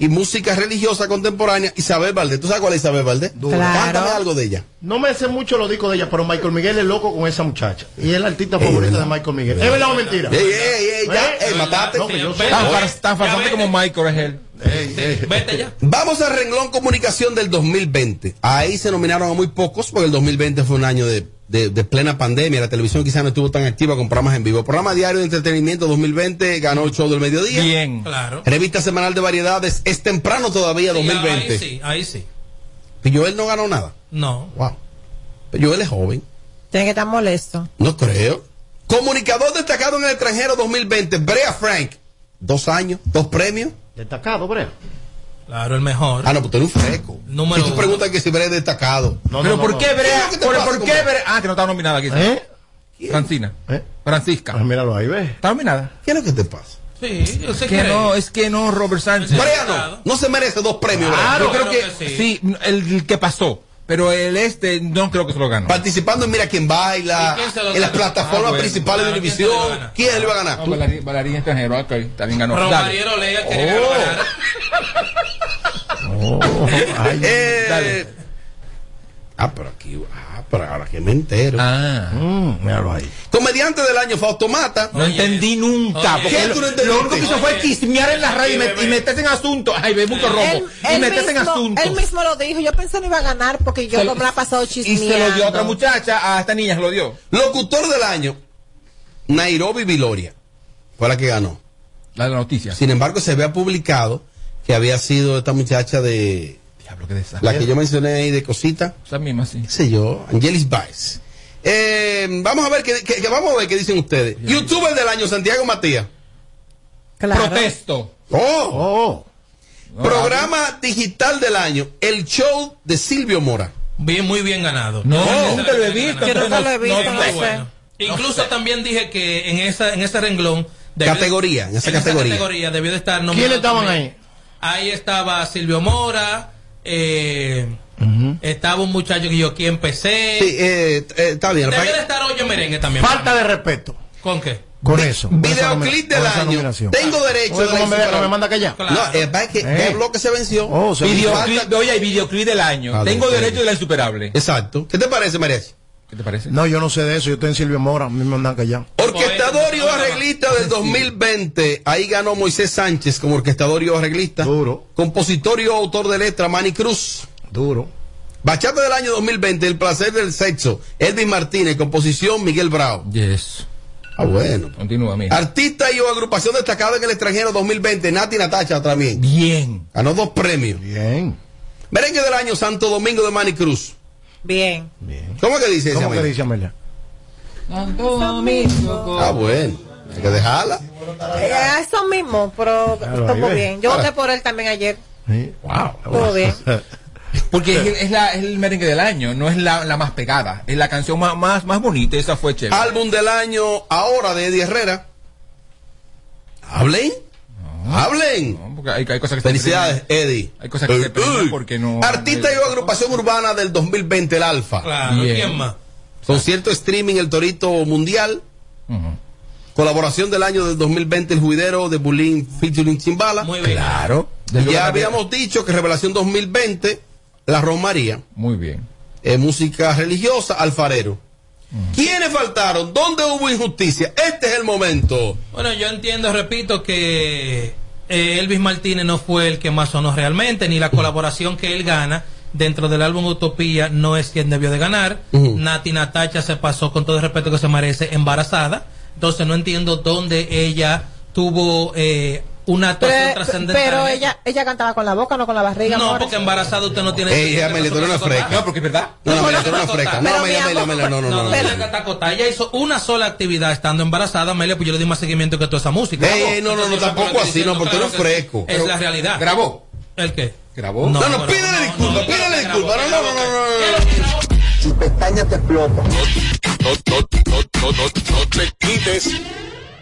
Speaker 15: Y música religiosa contemporánea, Isabel Valdés. ¿Tú sabes cuál es Isabel Valdés? Cántame algo de ella.
Speaker 18: No me sé mucho los discos de ella, pero Michael Miguel es loco con esa muchacha. Y es el artista favorito de Michael Miguel. ¿Es verdad o mentira?
Speaker 15: Ey, ey, ey, ya,
Speaker 18: ¿Eh?
Speaker 15: ey, matate.
Speaker 18: No, que yo sé.
Speaker 16: Tan, tan farsante como Michael es él.
Speaker 19: Vete ya.
Speaker 15: Vamos al renglón comunicación del 2020. Ahí se nominaron a muy pocos porque el 2020 fue un año de, de- de plena pandemia. La televisión quizás no estuvo tan activa con programas en vivo. Programa diario de entretenimiento 2020 ganó el show del mediodía.
Speaker 16: Bien.
Speaker 19: Claro.
Speaker 15: Revista semanal de variedades. Es temprano todavía
Speaker 19: Sí,
Speaker 15: 2020.
Speaker 19: Ahí sí, ahí sí.
Speaker 15: Y Joel no ganó nada.
Speaker 19: No.
Speaker 15: Wow. Pero Joel es joven.
Speaker 17: Tiene que estar molesto.
Speaker 15: No creo. Comunicador destacado en el extranjero 2020. Brea Frank. Dos años, dos premios.
Speaker 18: Destacado, Brea.
Speaker 19: Claro, el mejor.
Speaker 15: Ah, no, pues tú eres un freco.
Speaker 19: Número
Speaker 15: y tú
Speaker 19: uno.
Speaker 15: preguntas que si Brea es destacado.
Speaker 16: Pero ¿por qué Brea?
Speaker 15: ¿Qué te
Speaker 16: ¿Por, qué
Speaker 15: Brea?
Speaker 16: Ah, que no estaba nominada aquí.
Speaker 18: ¿Eh?
Speaker 16: Francina.
Speaker 18: ¿Eh?
Speaker 16: Francisca.
Speaker 18: Ah, míralo ahí, ¿ves?
Speaker 16: ¿Está nominada?
Speaker 15: ¿Qué es lo que te pasa?
Speaker 19: Sí, yo sé
Speaker 16: Que no, es que no, Robert Sánchez.
Speaker 15: Brea no. No se merece dos premios. Brea.
Speaker 16: Yo creo
Speaker 19: claro
Speaker 16: que,
Speaker 19: que
Speaker 16: sí, el, que pasó. Pero el este no creo que se lo ganó.
Speaker 15: Participando en Mira quién baila,
Speaker 19: ¿Y quién se lo
Speaker 15: en las
Speaker 19: ganó?
Speaker 15: plataformas
Speaker 16: Ah, bueno.
Speaker 15: principales de
Speaker 19: Claro, ¿quién se lo
Speaker 15: Univisión. ¿Quién le va a ganar?
Speaker 16: No, bailarín, bailarín extranjero, ok, también ganó.
Speaker 19: Pero
Speaker 16: Dale.
Speaker 19: Mariero Lea quería que lo
Speaker 15: Oh.
Speaker 19: ganara.
Speaker 15: Eh,
Speaker 16: Dale.
Speaker 15: Ah, pero aquí, ah, pero ahora que me entero.
Speaker 16: Ah.
Speaker 18: Mm, míralo ahí.
Speaker 15: Comediante del año, Fausto Mata.
Speaker 16: No entendí nunca.
Speaker 19: Oye.
Speaker 16: porque
Speaker 15: ¿Qué
Speaker 16: lo,
Speaker 15: tú no entendiste?
Speaker 16: lo único que hizo fue chismear en la radio y, met- y meterse en asuntos. Ay, ve mucho robo.
Speaker 17: Él,
Speaker 16: y meterse en
Speaker 17: mismo,
Speaker 16: asuntos.
Speaker 17: él mismo lo dijo. Yo pensé no iba a ganar porque yo
Speaker 16: Se
Speaker 17: no
Speaker 16: lo-
Speaker 17: me la he pasado
Speaker 16: y
Speaker 17: chismeando.
Speaker 16: se lo dio a otra muchacha, a esta niña se lo dio.
Speaker 15: Locutor del año, Nairobi Viloria. Fue la que ganó.
Speaker 16: La de la noticia.
Speaker 15: Sin embargo, se había publicado que había sido esta muchacha de.
Speaker 16: Diablo, qué desastre.
Speaker 15: La que yo mencioné ahí de cosita.
Speaker 16: Esa misma, sí.
Speaker 15: sé yo, Angelis Baez. Eh, vamos a ver qué, qué- qué- vamos a ver qué dicen ustedes. YouTuber del año, Santiago Matías.
Speaker 17: Claro.
Speaker 16: Protesto.
Speaker 15: Oh,
Speaker 18: Oh,
Speaker 15: programa digital del año, el show de Silvio Mora.
Speaker 19: Bien, muy bien ganado.
Speaker 16: No,
Speaker 19: Bien
Speaker 16: nunca lo he visto.
Speaker 17: Yo nunca
Speaker 16: entonces
Speaker 17: lo he visto,
Speaker 16: no-
Speaker 17: no
Speaker 19: Muy
Speaker 17: sé.
Speaker 19: bueno. Incluso también dije que en esa en ese renglón debió-
Speaker 15: Categoría, en esa categoría.
Speaker 19: debió de estar nominado
Speaker 18: ¿Quiénes estaban
Speaker 19: también. Ahí estaba Silvio Mora, eh, estaba un muchacho que yo aquí empecé.
Speaker 15: Sí, eh, eh, está bien.
Speaker 19: De estar Merengue también.
Speaker 18: Falta de respeto.
Speaker 19: ¿Con qué?
Speaker 18: Con eso.
Speaker 15: Videoclip del año. Tengo derecho
Speaker 18: Oye,
Speaker 15: de la
Speaker 18: ¿cómo me, no me manda callar?
Speaker 19: Claro.
Speaker 15: No, es que
Speaker 18: Eh.
Speaker 15: el bloque se venció.
Speaker 18: Oh, se
Speaker 16: Videoclip,
Speaker 15: falta-
Speaker 16: oye, videoclip del año.
Speaker 15: Ah,
Speaker 16: Tengo derecho de la insuperable.
Speaker 15: Exacto. ¿Qué te parece, Mariachi?
Speaker 16: ¿Qué te parece?
Speaker 18: No, yo no sé de eso. Yo estoy en Silvio Mora. A mí me mandan callar.
Speaker 15: Orquestador y arreglista del 2020. Ahí ganó Moisés Sánchez como orquestador y arreglista.
Speaker 18: Duro.
Speaker 15: Compositor y autor de letra, Manny Cruz.
Speaker 18: Duro.
Speaker 15: Bachata del año 2020, El placer del sexo. Edwin Martínez, composición Miguel Bravo.
Speaker 16: Yes.
Speaker 15: Ah, bueno.
Speaker 16: Continúa, mira.
Speaker 15: Artista y o agrupación destacada en el extranjero 2020, Nati Natacha también.
Speaker 16: Bien.
Speaker 15: Ganó dos premios.
Speaker 18: Bien.
Speaker 15: Merengue del año, Santo Domingo de Manny Cruz.
Speaker 17: Bien.
Speaker 15: ¿Cómo que dice
Speaker 18: ¿Cómo que dice Amelia?
Speaker 15: Ah, bueno. Hay que dejarla.
Speaker 17: Eh, eso mismo, pero
Speaker 18: Claro,
Speaker 17: estuvo bien. Yo voté por él también ayer.
Speaker 18: Sí.
Speaker 15: Wow.
Speaker 17: Estuvo bien.
Speaker 16: Porque es, es la, es el merengue del año, no es la, la más pegada. Es la canción más, más, más bonita, esa fue chévere.
Speaker 15: Álbum del año ahora de Eddie Herrera. Hablen. Hablen.
Speaker 16: No, porque hay, hay cosas que se
Speaker 15: Felicidades, Eddie.
Speaker 16: Hay cosas que se premian porque no.
Speaker 15: Artista y agrupación urbana del 2020, el Alfa.
Speaker 19: Claro,
Speaker 16: Bien.
Speaker 19: ¿quién más?
Speaker 15: Concierto streaming El Torito Mundial. Colaboración del año del 2020, El Juidero de Bulín featuring Chimbala.
Speaker 19: Muy bien.
Speaker 16: Claro.
Speaker 15: Ya habíamos dicho que Revelación 2020, La Romaría.
Speaker 16: Muy bien.
Speaker 15: eh, música religiosa, Alfarero. ¿Quiénes faltaron? ¿Dónde hubo injusticia? Este es el momento.
Speaker 19: Bueno, yo entiendo, repito, que eh, Elvis Martínez no fue el que más sonó realmente, ni la colaboración que él gana dentro del álbum Utopía no es quien debió de ganar.
Speaker 15: Ujú.
Speaker 19: Nati Natacha se pasó con todo el respeto que se merece embarazada. Entonces no entiendo dónde ella tuvo eh, una actuación
Speaker 17: Pero,
Speaker 19: trascendental.
Speaker 17: pero ella, ella cantaba con la boca, no con la barriga.
Speaker 19: no,
Speaker 17: amor.
Speaker 19: porque embarazada usted no tiene...
Speaker 15: Ey, Amelia, tú eres una freca.
Speaker 16: No, porque es verdad.
Speaker 15: No, no, Amelia, tú eres una freca. No, Amelia, Amelia, Amelia, no, no,
Speaker 19: No,
Speaker 15: no.
Speaker 19: no,
Speaker 15: no,
Speaker 19: ella
Speaker 15: no.
Speaker 19: Ella hizo una sola actividad estando embarazada, Amelia, pues yo le di más seguimiento que toda esa música.
Speaker 15: Ey, no, no, no, tampoco así, no, porque
Speaker 19: que sí.
Speaker 15: fresco.
Speaker 19: Es la realidad.
Speaker 16: Grabó.
Speaker 19: ¿El qué?
Speaker 16: ¿Grabó?
Speaker 15: No, no, pídele disculpas, pídele disculpas. No, no, no, no, no.
Speaker 20: Tu pestaña te explota.
Speaker 3: No, no, no, no, no, no te quites.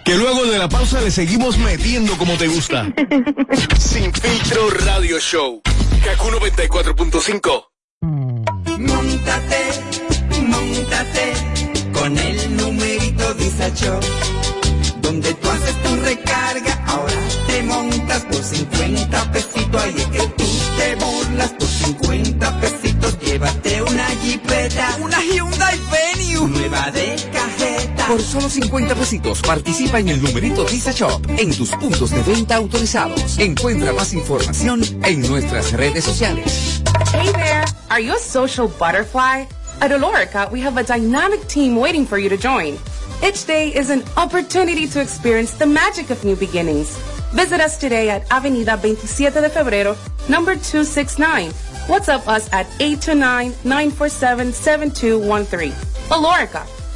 Speaker 3: Que luego de la pausa le seguimos metiendo como te gusta. Sin filtro radio show. Kaku 94.5.
Speaker 1: Montate, montate con el numerito Disacho. Donde tú haces tu recarga, ahora te montas por 50 pesitos. Ahí es que tú Por
Speaker 2: solo 50 pesitos participa en el numerito Visa Shop en tus puntos de venta autorizados. Encuentra más información en nuestras redes sociales.
Speaker 13: Hey there! Are you a social butterfly? At Olorica, we have a dynamic team waiting for you to join. Each day is an opportunity to experience the magic of new beginnings. Visit us today at Avenida 27 de Febrero, number 269. WhatsApp us at 829-947-7213. Olorica,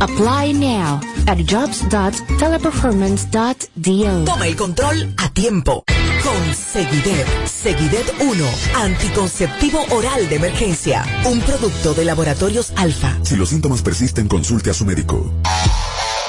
Speaker 4: Apply now at jobs.teleperformance.do.
Speaker 21: Toma el control a tiempo. Con Seguidet. Seguidet 1. Anticonceptivo oral de emergencia. Un producto de laboratorios alfa.
Speaker 22: Si los síntomas persisten, consulte a su médico.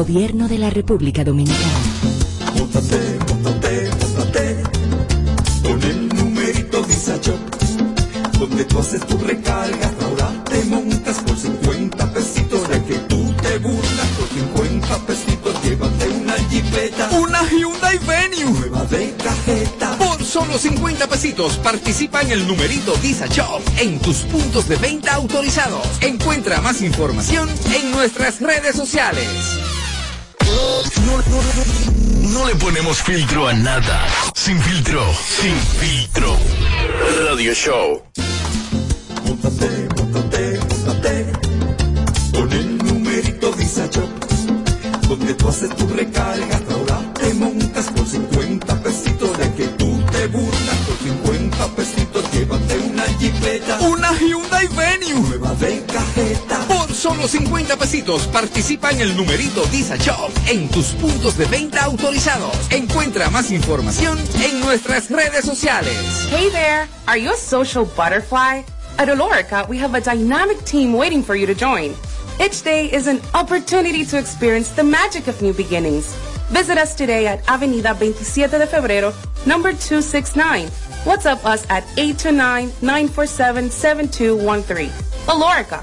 Speaker 4: Gobierno de la República Dominicana.
Speaker 1: Móntate, móntate, móntate con el numerito Disacho. Donde tú haces tu recarga, ahora te montas por 50 pesitos. De que tú te burlas por 50 pesitos, llévate una jipeta, una Hyundai Venue, nueva de cajeta.
Speaker 2: Por solo 50 pesitos participa en el numerito Visa Shop en tus puntos de venta autorizados. Encuentra más información en nuestras redes sociales.
Speaker 3: No, no, no le ponemos filtro a nada. Sin filtro, sin filtro. Radio Show.
Speaker 1: Móntate, móntate, móntate con el numerito Disacho. Donde tú haces tu recarga, ahora te montas por 50 pesitos. De que tú te burlas por 50 pesitos, llévate una jipeta, una Hyundai Venue, nueva de cajeta.
Speaker 2: Solo 50 pesitos participa en el numerito Visa Shop en tus puntos de venta autorizados. Encuentra más información en nuestras redes sociales.
Speaker 13: Hey there! Are you a social butterfly? At Olorica, we have a dynamic team waiting for you to join. Each day is an opportunity to experience the magic of new beginnings. Visit us today at Avenida 27 de Febrero, number 269. WhatsApp us at 829-947-7213. Olorica,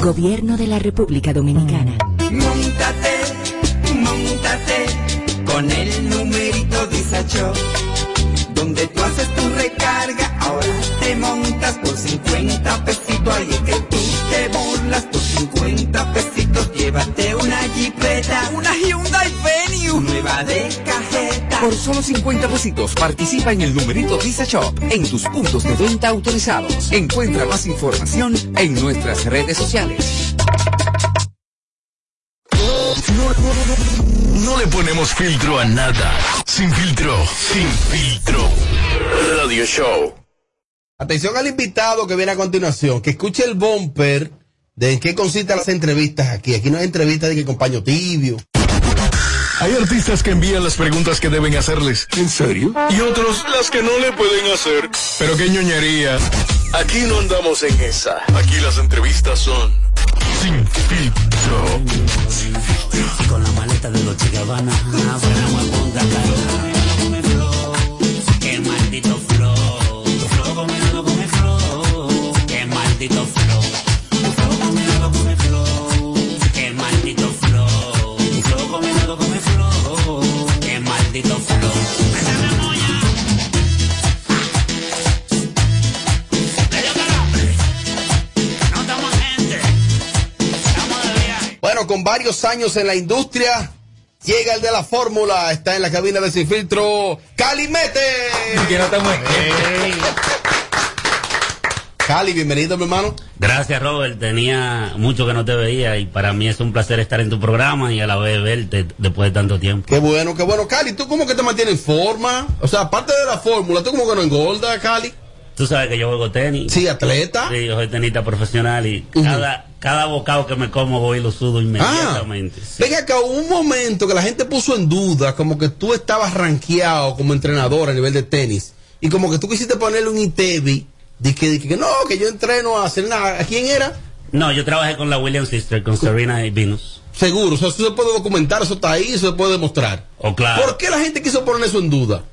Speaker 4: Gobierno de la República Dominicana.
Speaker 1: Montate, montate con el numerito Disacho. Donde tú haces tu recarga, ahora te montas por 50 pesitos. Ahí es que tú te burlas por 50 pesitos. Llévate una jipeta, una Hyundai Venue, nueva de.
Speaker 2: Por solo 50 pesitos participa en el numerito Visa Shop en tus puntos de venta autorizados. Encuentra más información en nuestras redes sociales.
Speaker 23: No le ponemos filtro a nada. Sin filtro, sin filtro. Radio Show.
Speaker 15: Atención al invitado que viene a continuación, que escuche el bumper de en qué consisten las entrevistas aquí. Aquí no hay entrevistas de que compañero tibio.
Speaker 24: Hay artistas que envían las preguntas que deben hacerles. ¿En serio? Y otros las que no le pueden hacer. Pero qué ñoñería.
Speaker 23: Aquí no andamos en esa. Aquí las entrevistas son sin filtro.
Speaker 25: Con la maleta de Dolce Gabbana, con
Speaker 15: varios años en la industria, llega el de la fórmula. Está en la cabina de Sin Filtro, Calimete.
Speaker 16: Que no estamos
Speaker 15: Cali, bienvenido, mi hermano.
Speaker 25: Gracias, Robert. Tenía mucho que no te veía y para mí es un placer estar en tu programa y a la vez verte después de tanto tiempo.
Speaker 15: Qué bueno, qué bueno. Cali, ¿tú cómo que te mantienes en forma? O sea, aparte de la fórmula, ¿tú cómo que no engordas, Cali?
Speaker 25: Tú sabes que yo juego tenis.
Speaker 15: Sí, atleta.
Speaker 25: Sí, yo soy tenista profesional y cada, cada bocado que me como voy y lo sudo inmediatamente. Sí.
Speaker 15: Venga acá, hubo un momento que la gente puso en duda como que tú estabas rankeado como entrenador a nivel de tenis y como que tú quisiste ponerle un ITEBI de que, que no, que yo entreno a hacer nada. ¿A quién era?
Speaker 25: No, yo trabajé con la Williams Sister, con Serena y Venus.
Speaker 15: Seguro, o sea, eso se puede documentar, eso está ahí, eso se puede demostrar.
Speaker 25: Oh, claro.
Speaker 15: ¿Por qué la gente quiso poner eso en duda?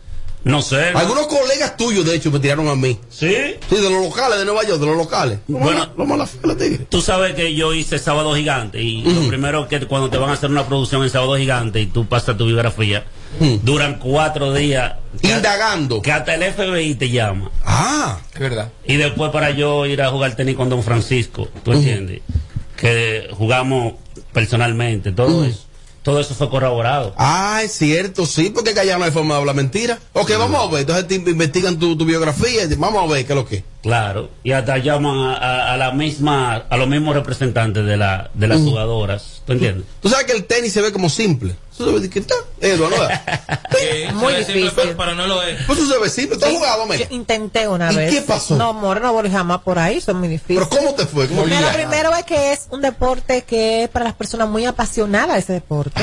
Speaker 25: No sé. ¿no?
Speaker 15: Algunos colegas tuyos, de hecho, me tiraron a mí.
Speaker 25: ¿Sí?
Speaker 15: Sí, de los locales de Nueva York, de los locales.
Speaker 25: Bueno,
Speaker 15: lo mala fe, la tigre.
Speaker 25: Tú sabes que yo hice Sábado Gigante y lo primero que cuando te van a hacer una producción en Sábado Gigante y tú pasas tu biografía, duran cuatro días
Speaker 15: indagando.
Speaker 25: Que hasta el FBI te llama.
Speaker 15: Ah,
Speaker 16: es verdad.
Speaker 25: Y después para yo ir a jugar tenis con Don Francisco, ¿tú entiendes? Que jugamos personalmente, todo eso. Todo eso fue corroborado.
Speaker 15: Ah, es cierto, sí, porque que allá no hay forma de hablar mentira. Ok, vamos a ver, entonces te investigan tu, tu biografía vamos a ver qué es lo que.
Speaker 25: Claro, y hasta llaman a, a- a la misma, a los mismos representantes de, la, de las
Speaker 15: Ujú.
Speaker 25: jugadoras. ¿Tú entiendes?
Speaker 15: Tú sabes que el tenis se ve como simple. Eso se ve que está. Eduardo, ¿no?
Speaker 17: Muy difícil.
Speaker 19: Pero no lo es.
Speaker 15: Pues eso se ve simple. ¿Tú has jugado,
Speaker 17: Yo intenté una
Speaker 15: ¿Y
Speaker 17: vez.
Speaker 15: qué pasó?
Speaker 17: No, more, no volví jamás por ahí, son muy difíciles.
Speaker 15: ¿Pero cómo te fue? ¿Cómo
Speaker 17: lo primero es que es un deporte que es para las personas muy apasionadas ese deporte.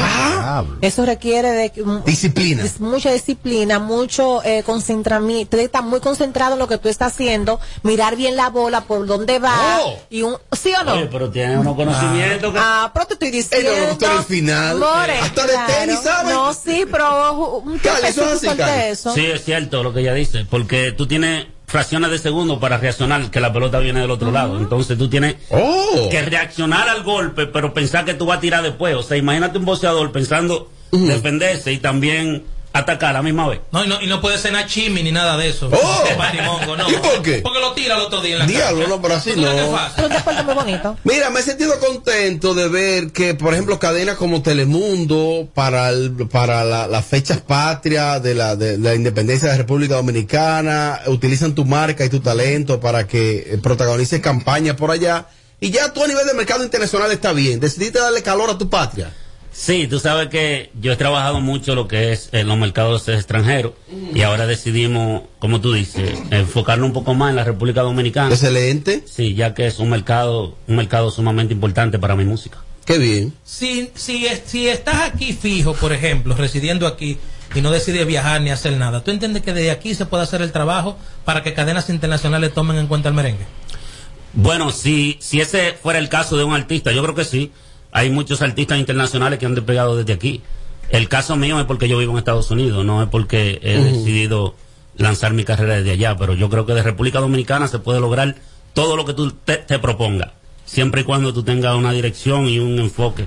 Speaker 17: Eso requiere de
Speaker 15: Disciplina.
Speaker 17: es mucha disciplina, mucho eh, concentramiento. Estar muy concentrado en lo que tú estás haciendo, mirar bien la bola, por dónde va.
Speaker 15: Oh.
Speaker 17: Y un, ¿Sí o no?
Speaker 25: Oye, pero tiene unos conocimientos que...
Speaker 17: Ah, pero te estoy diciendo.
Speaker 15: El final.
Speaker 17: More,
Speaker 15: Hasta de tenis, ¿sabes?
Speaker 17: No, sí, pero
Speaker 15: Cali, eso así,
Speaker 17: eso.
Speaker 25: Sí, es cierto lo que ella dice, porque tú tienes fracciones de segundo para reaccionar que la pelota viene del otro lado. Entonces tú tienes
Speaker 15: Oh.
Speaker 25: que reaccionar al golpe, pero pensar que tú vas a tirar después. O sea, imagínate un boxeador pensando defenderse y también atacar a la misma vez.
Speaker 19: No, y no, y no puede cenar chimi ni nada de eso.
Speaker 15: Oh.
Speaker 19: No.
Speaker 15: ¿Y por qué?
Speaker 19: Porque lo tira el otro día en la
Speaker 15: Diablo,
Speaker 19: cancha.
Speaker 15: no, pero así
Speaker 19: ¿Tú crees
Speaker 15: no.
Speaker 17: muy bonito.
Speaker 15: Mira, me he sentido contento de ver que, por ejemplo, cadenas como Telemundo, para, el- para la- las fechas patrias de la, de la independencia de la República Dominicana, utilizan tu marca y tu talento para que eh, protagonices campañas por allá. Y ya tú a nivel de mercado internacional está bien. Decidiste darle calor a tu patria.
Speaker 25: Sí, tú sabes que yo he trabajado mucho lo que es en los mercados extranjeros y ahora decidimos, como tú dices, enfocarnos un poco más en la República Dominicana.
Speaker 15: Excelente.
Speaker 25: Sí, ya que es un mercado, un mercado sumamente importante para mi música.
Speaker 15: Qué bien.
Speaker 19: Si, si, es- si estás aquí fijo, por ejemplo, residiendo aquí, y no decide viajar ni hacer nada, ¿tú entiendes que desde aquí se puede hacer el trabajo para que cadenas internacionales tomen en cuenta el merengue?
Speaker 25: Bueno, si, si ese fuera el caso de un artista, yo creo que sí. Hay muchos artistas internacionales que han despegado desde aquí. El caso mío es porque yo vivo en Estados Unidos, no es porque he decidido lanzar mi carrera desde allá, pero yo creo que de República Dominicana se puede lograr todo lo que tú te, te propongas, siempre y cuando tú tengas una dirección y un enfoque.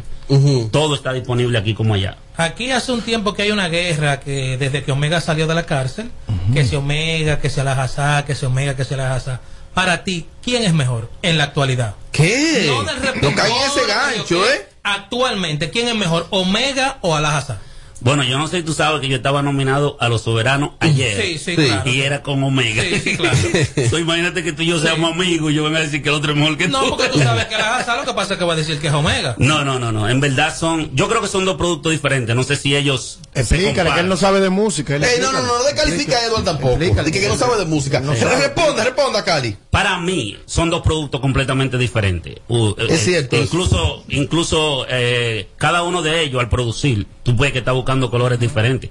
Speaker 25: Todo está disponible aquí como allá.
Speaker 19: Aquí hace un tiempo que hay una guerra que desde que Omega salió de la cárcel, que si Omega, que si Alajazá, que si Omega, que si Alajazá. Para ti, ¿quién es mejor en la actualidad?
Speaker 15: ¿Qué?
Speaker 19: No del
Speaker 15: No caen en ese gancho, ¿eh?
Speaker 19: Actualmente, ¿quién es mejor, Omega o Alajazá?
Speaker 25: Bueno, yo no sé si tú sabes que yo estaba nominado a los soberanos ayer.
Speaker 19: Sí, sí, claro.
Speaker 25: Y era con Omega.
Speaker 19: Sí, sí, claro.
Speaker 25: So, imagínate que tú y yo seamos amigos y yo venga a decir que el otro es mejor que
Speaker 19: No,
Speaker 25: tú.
Speaker 19: porque tú sabes que Alajazá lo que pasa es que va a decir que es Omega.
Speaker 25: No, no, no, no. En verdad son. Yo creo que son dos productos diferentes. No sé si ellos.
Speaker 18: Explícale que él no sabe de música. él
Speaker 15: Ey, no, no, no, no descalifica a Edward tampoco.
Speaker 18: Explícale.
Speaker 15: Dice que no sabe de música.
Speaker 18: No sabe.
Speaker 15: Responda, responda, Cali.
Speaker 25: Para mí son dos productos completamente diferentes. Uh,
Speaker 15: Es
Speaker 25: eh,
Speaker 15: cierto.
Speaker 25: Incluso, incluso eh, cada uno de ellos al producir, tú puedes que está buscando colores diferentes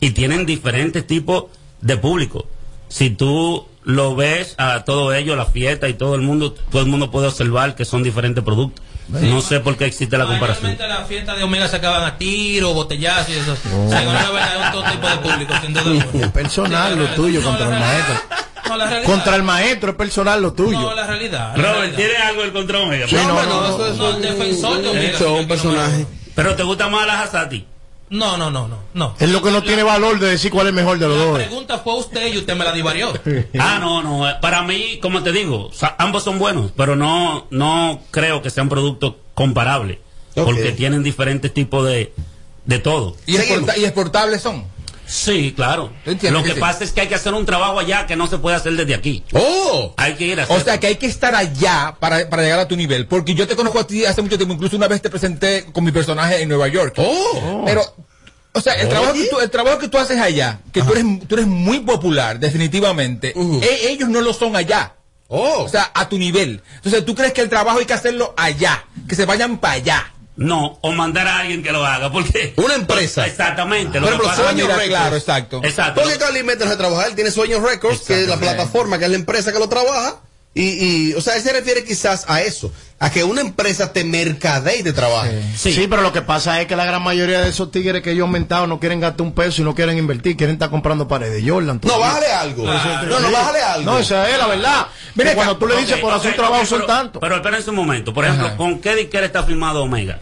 Speaker 25: y tienen diferentes tipos de público. Si tú lo ves a todo ello, la fiesta y todo el mundo, todo el mundo puede observar que son diferentes productos. No sé por qué existe la comparación.
Speaker 19: Las fiestas de Omega se acaban a tiro, botellazos y eso. O sea, un todo tipo de público, sin duda
Speaker 18: personal lo tuyo contra el maestro.
Speaker 19: No, la realidad.
Speaker 18: Contra el maestro es personal lo tuyo.
Speaker 19: No, la realidad. la
Speaker 25: Robert. ¿tiene algo el contra Omega?
Speaker 18: Sí, no, no, no,
Speaker 15: eso es
Speaker 19: No, el defensor de Omega.
Speaker 15: Eso es un personaje.
Speaker 25: Pero te gusta más la Hazati.
Speaker 19: No, no, no, no. no.
Speaker 18: Es lo que no tiene valor de decir cuál es mejor de los
Speaker 19: La
Speaker 18: dos.
Speaker 19: pregunta fue a usted y usted me la divarió.
Speaker 25: Ah, no, no. eh, Para mí, como te digo, ambos son buenos, pero no, no creo que sean productos comparables. Porque tienen diferentes tipos de, de todo.
Speaker 16: ¿Y, exporta- y exportables son?
Speaker 25: Sí, claro. Lo que
Speaker 16: sí.
Speaker 25: pasa es que hay que hacer un trabajo allá que no se puede hacer desde aquí.
Speaker 15: ¡Oh!
Speaker 25: Hay que ir a.
Speaker 16: O sea que hay que estar allá para, para llegar a tu nivel. Porque yo te conozco a ti hace mucho tiempo. Incluso una vez te presenté con mi personaje en Nueva York.
Speaker 15: ¡Oh!
Speaker 16: Pero, o sea, el trabajo, que tú, el trabajo que tú haces allá, que tú eres, tú eres muy popular, definitivamente, e- ellos no lo son allá.
Speaker 15: ¡Oh!
Speaker 16: O sea, a tu nivel. Entonces, ¿tú crees que el trabajo hay que hacerlo allá? Que se vayan para allá.
Speaker 25: No, o mandar a alguien que lo haga, porque...
Speaker 15: Una empresa.
Speaker 25: Exactamente.
Speaker 15: Por
Speaker 25: lo que
Speaker 15: ejemplo,
Speaker 25: pasa-
Speaker 15: Sueño
Speaker 16: mira,
Speaker 15: Records.
Speaker 16: claro, exacto.
Speaker 25: Exacto.
Speaker 15: Porque Cali Méndez de trabajar, él tiene Sueños Records, que es la plataforma, que es la empresa que lo trabaja. Y, y, o sea, él se refiere quizás a eso, a que una empresa te mercadee y te trabaje.
Speaker 18: Sí. pero lo que pasa es que la gran mayoría de esos tigres que yo he aumentado no quieren gastar un peso y no quieren invertir, quieren estar comprando paredes de Jordan.
Speaker 15: No, bájale algo. No, no, bájale algo.
Speaker 18: No, esa es la verdad.
Speaker 16: Mira
Speaker 18: cuando tú le dices por hacer trabajo son tantos.
Speaker 25: Pero espérense un momento. Por ejemplo,
Speaker 16: Ajá.
Speaker 25: ¿con qué disquera está firmado Omega?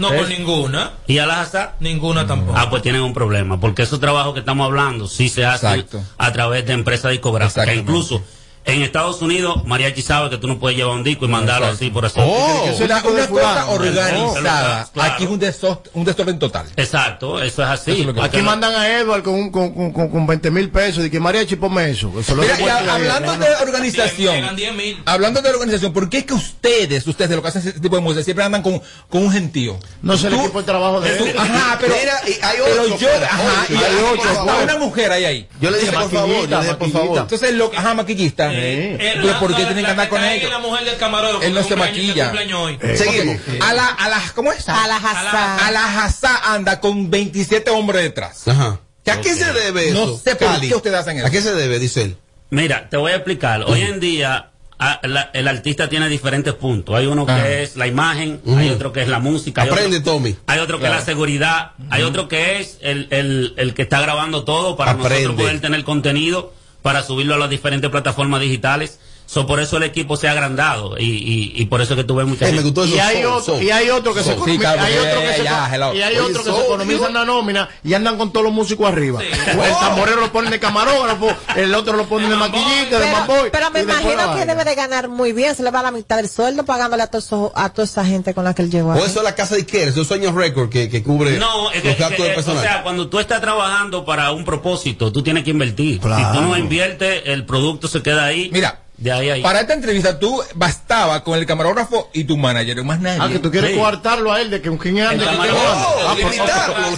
Speaker 19: No, con ninguna.
Speaker 25: ¿Y Alhazá?
Speaker 19: Ninguna tampoco.
Speaker 25: Ah, pues tienen un problema, porque esos trabajos que estamos hablando sí se hacen
Speaker 16: Exacto.
Speaker 25: a través de empresas discográficas. Incluso en Estados Unidos, Mariachi sabe que tú no puedes llevar un disco y mandarlo
Speaker 16: Exacto.
Speaker 25: así por así.
Speaker 15: Oh.
Speaker 18: Ese
Speaker 16: Una, una cosa
Speaker 18: fulano.
Speaker 16: organizada.
Speaker 25: Claro.
Speaker 16: Aquí es un, deso- un desorden total.
Speaker 25: Exacto, eso es así.
Speaker 16: Eso es lo
Speaker 18: Aquí
Speaker 25: lo-
Speaker 18: mandan a Edward con, un- con, con, con, con 20 mil pesos y que Mariachi ponme eso. Eso lo
Speaker 16: Mira,
Speaker 18: la
Speaker 16: hablando de organización,
Speaker 19: Llegan 10 mil.
Speaker 16: hablando de organización, ¿por qué es que ustedes, ustedes, de lo que hacen ese tipo de música, siempre andan con, con un gentío?
Speaker 18: No sé el
Speaker 16: Tú-
Speaker 18: equipo de trabajo de
Speaker 16: tú-
Speaker 18: él.
Speaker 16: Ajá, pero,
Speaker 15: Mira, y hay
Speaker 16: pero
Speaker 15: ocho
Speaker 16: yo,
Speaker 15: fuera,
Speaker 16: ajá, y
Speaker 15: hay ocho
Speaker 16: una mujer ahí ahí.
Speaker 15: Yo le dije, por favor, yo le dije, por favor.
Speaker 16: Entonces, lo, ajá, maquillista.
Speaker 19: Eh,
Speaker 16: Entonces, ¿por qué tienen que andar con ellos?
Speaker 19: la mujer del camarógrafo.
Speaker 16: Él no
Speaker 19: que
Speaker 16: se
Speaker 19: que
Speaker 16: maquilla.
Speaker 19: hoy.
Speaker 15: Seguimos.
Speaker 16: A la, a la, ¿cómo es?
Speaker 17: A la Hazá.
Speaker 16: A la Hazá anda con 27 hombres detrás.
Speaker 15: Ajá. ¿Que ¿A qué se debe
Speaker 16: No
Speaker 15: eso?
Speaker 16: sé por qué ustedes hacen eso.
Speaker 15: ¿A qué se debe, dice él?
Speaker 25: Mira, te voy a explicar. Hoy en día a- la- el artista tiene diferentes puntos. Hay uno que
Speaker 16: Ajá.
Speaker 25: es la imagen,
Speaker 15: Ujú.
Speaker 25: hay otro que es la música. hay
Speaker 15: Aprende,
Speaker 25: otro-
Speaker 15: Tommy.
Speaker 25: Hay otro que
Speaker 16: Claro.
Speaker 25: es la seguridad, hay otro que es el, el, el que está grabando todo para
Speaker 15: Aprende.
Speaker 25: nosotros poder tener contenido para subirlo a las diferentes plataformas digitales. So, por eso el equipo se ha agrandado y, y, y por eso que tuve mucha
Speaker 15: Eh,
Speaker 25: gente.
Speaker 18: Y hay, otro, y hay otro que se.
Speaker 16: Sí,
Speaker 18: economiza-
Speaker 16: claro,
Speaker 18: hay
Speaker 16: porque
Speaker 18: otro que se,
Speaker 16: ya, hello.
Speaker 18: y hay otro que se
Speaker 15: Soul,
Speaker 18: economizan la nómina y andan con todos los músicos arriba. El tamborero lo ponen de camarógrafo, el otro lo ponen de maquillista, de mamboy.
Speaker 17: pero me imagino que debe de ganar muy bien. Se le va la mitad del sueldo pagándole a, todo eso- a toda esa gente con la que él llegó.
Speaker 15: O eso es la casa de Iker, eso es Sueños Record que, que cubre
Speaker 25: No, es que,
Speaker 15: los gastos
Speaker 25: que-
Speaker 15: del
Speaker 25: o
Speaker 15: personal.
Speaker 25: sea, cuando tú estás trabajando para un propósito, tú tienes que invertir.
Speaker 18: Claro.
Speaker 25: Si tú no inviertes, el producto se queda ahí.
Speaker 16: Mira,
Speaker 25: de ahí a ahí.
Speaker 16: Para esta entrevista tú bastaba con el camarógrafo y tu manager, más nadie.
Speaker 18: Ah, que tú quieres
Speaker 25: Sí.
Speaker 18: coartarlo a él de que un ande.
Speaker 25: El
Speaker 18: que Ah,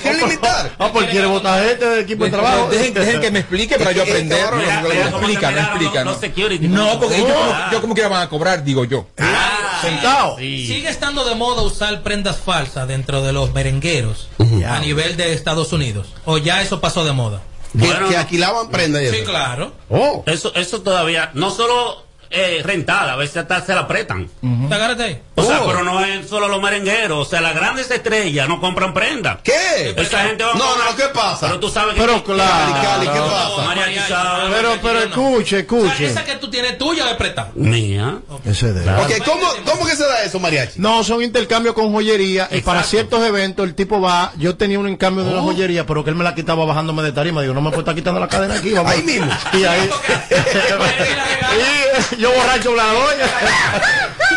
Speaker 15: quiere
Speaker 18: ah,
Speaker 15: limitar.
Speaker 18: Ah, pues quiere botar gente del equipo de trabajo.
Speaker 16: Dejen, dejen que me explique para yo aprender.
Speaker 25: mira,
Speaker 16: me
Speaker 25: security,
Speaker 16: No,
Speaker 25: ¿no?
Speaker 16: porque ellos como,
Speaker 25: Ah.
Speaker 16: yo como que van a cobrar, digo yo.
Speaker 25: Ah,
Speaker 18: sentado.
Speaker 19: Sigue estando de moda usar prendas falsas dentro de los merengueros a nivel de Estados Unidos. O ya eso pasó de moda.
Speaker 25: Bueno,
Speaker 15: que alquilaban prendas y
Speaker 19: Sí,
Speaker 15: eso.
Speaker 19: claro.
Speaker 15: Oh.
Speaker 25: Eso, eso todavía, no solo eh, rentada, a veces hasta se la apretan.
Speaker 19: ¿Te agarraste ahí?
Speaker 25: O sea,
Speaker 15: Oh.
Speaker 25: pero no es solo los merengueros, o sea, las grandes estrellas no compran prenda.
Speaker 15: ¿Qué?
Speaker 25: Esa gente va a
Speaker 15: No,
Speaker 25: comprar-
Speaker 15: no, ¿qué pasa?
Speaker 25: Pero tú sabes que.
Speaker 18: Pero claro.
Speaker 15: Cali, ¿qué pasa?
Speaker 18: Pero, pero escuche,
Speaker 19: O sea,
Speaker 18: escuche.
Speaker 19: esa que tú tienes tuya es prestada.
Speaker 25: Mía.
Speaker 18: Ese de
Speaker 15: Ok, ¿cómo, ¿cómo que se da eso, mariachi?
Speaker 18: No, son intercambios con joyería y para ciertos eventos el tipo va, yo tenía un encambio de una joyería, pero que él me la quitaba bajándome de tarima, digo, no me puedo estar quitando la cadena aquí, vamos.
Speaker 15: Ahí mismo.
Speaker 18: Y ahí, y yo borracho la doña.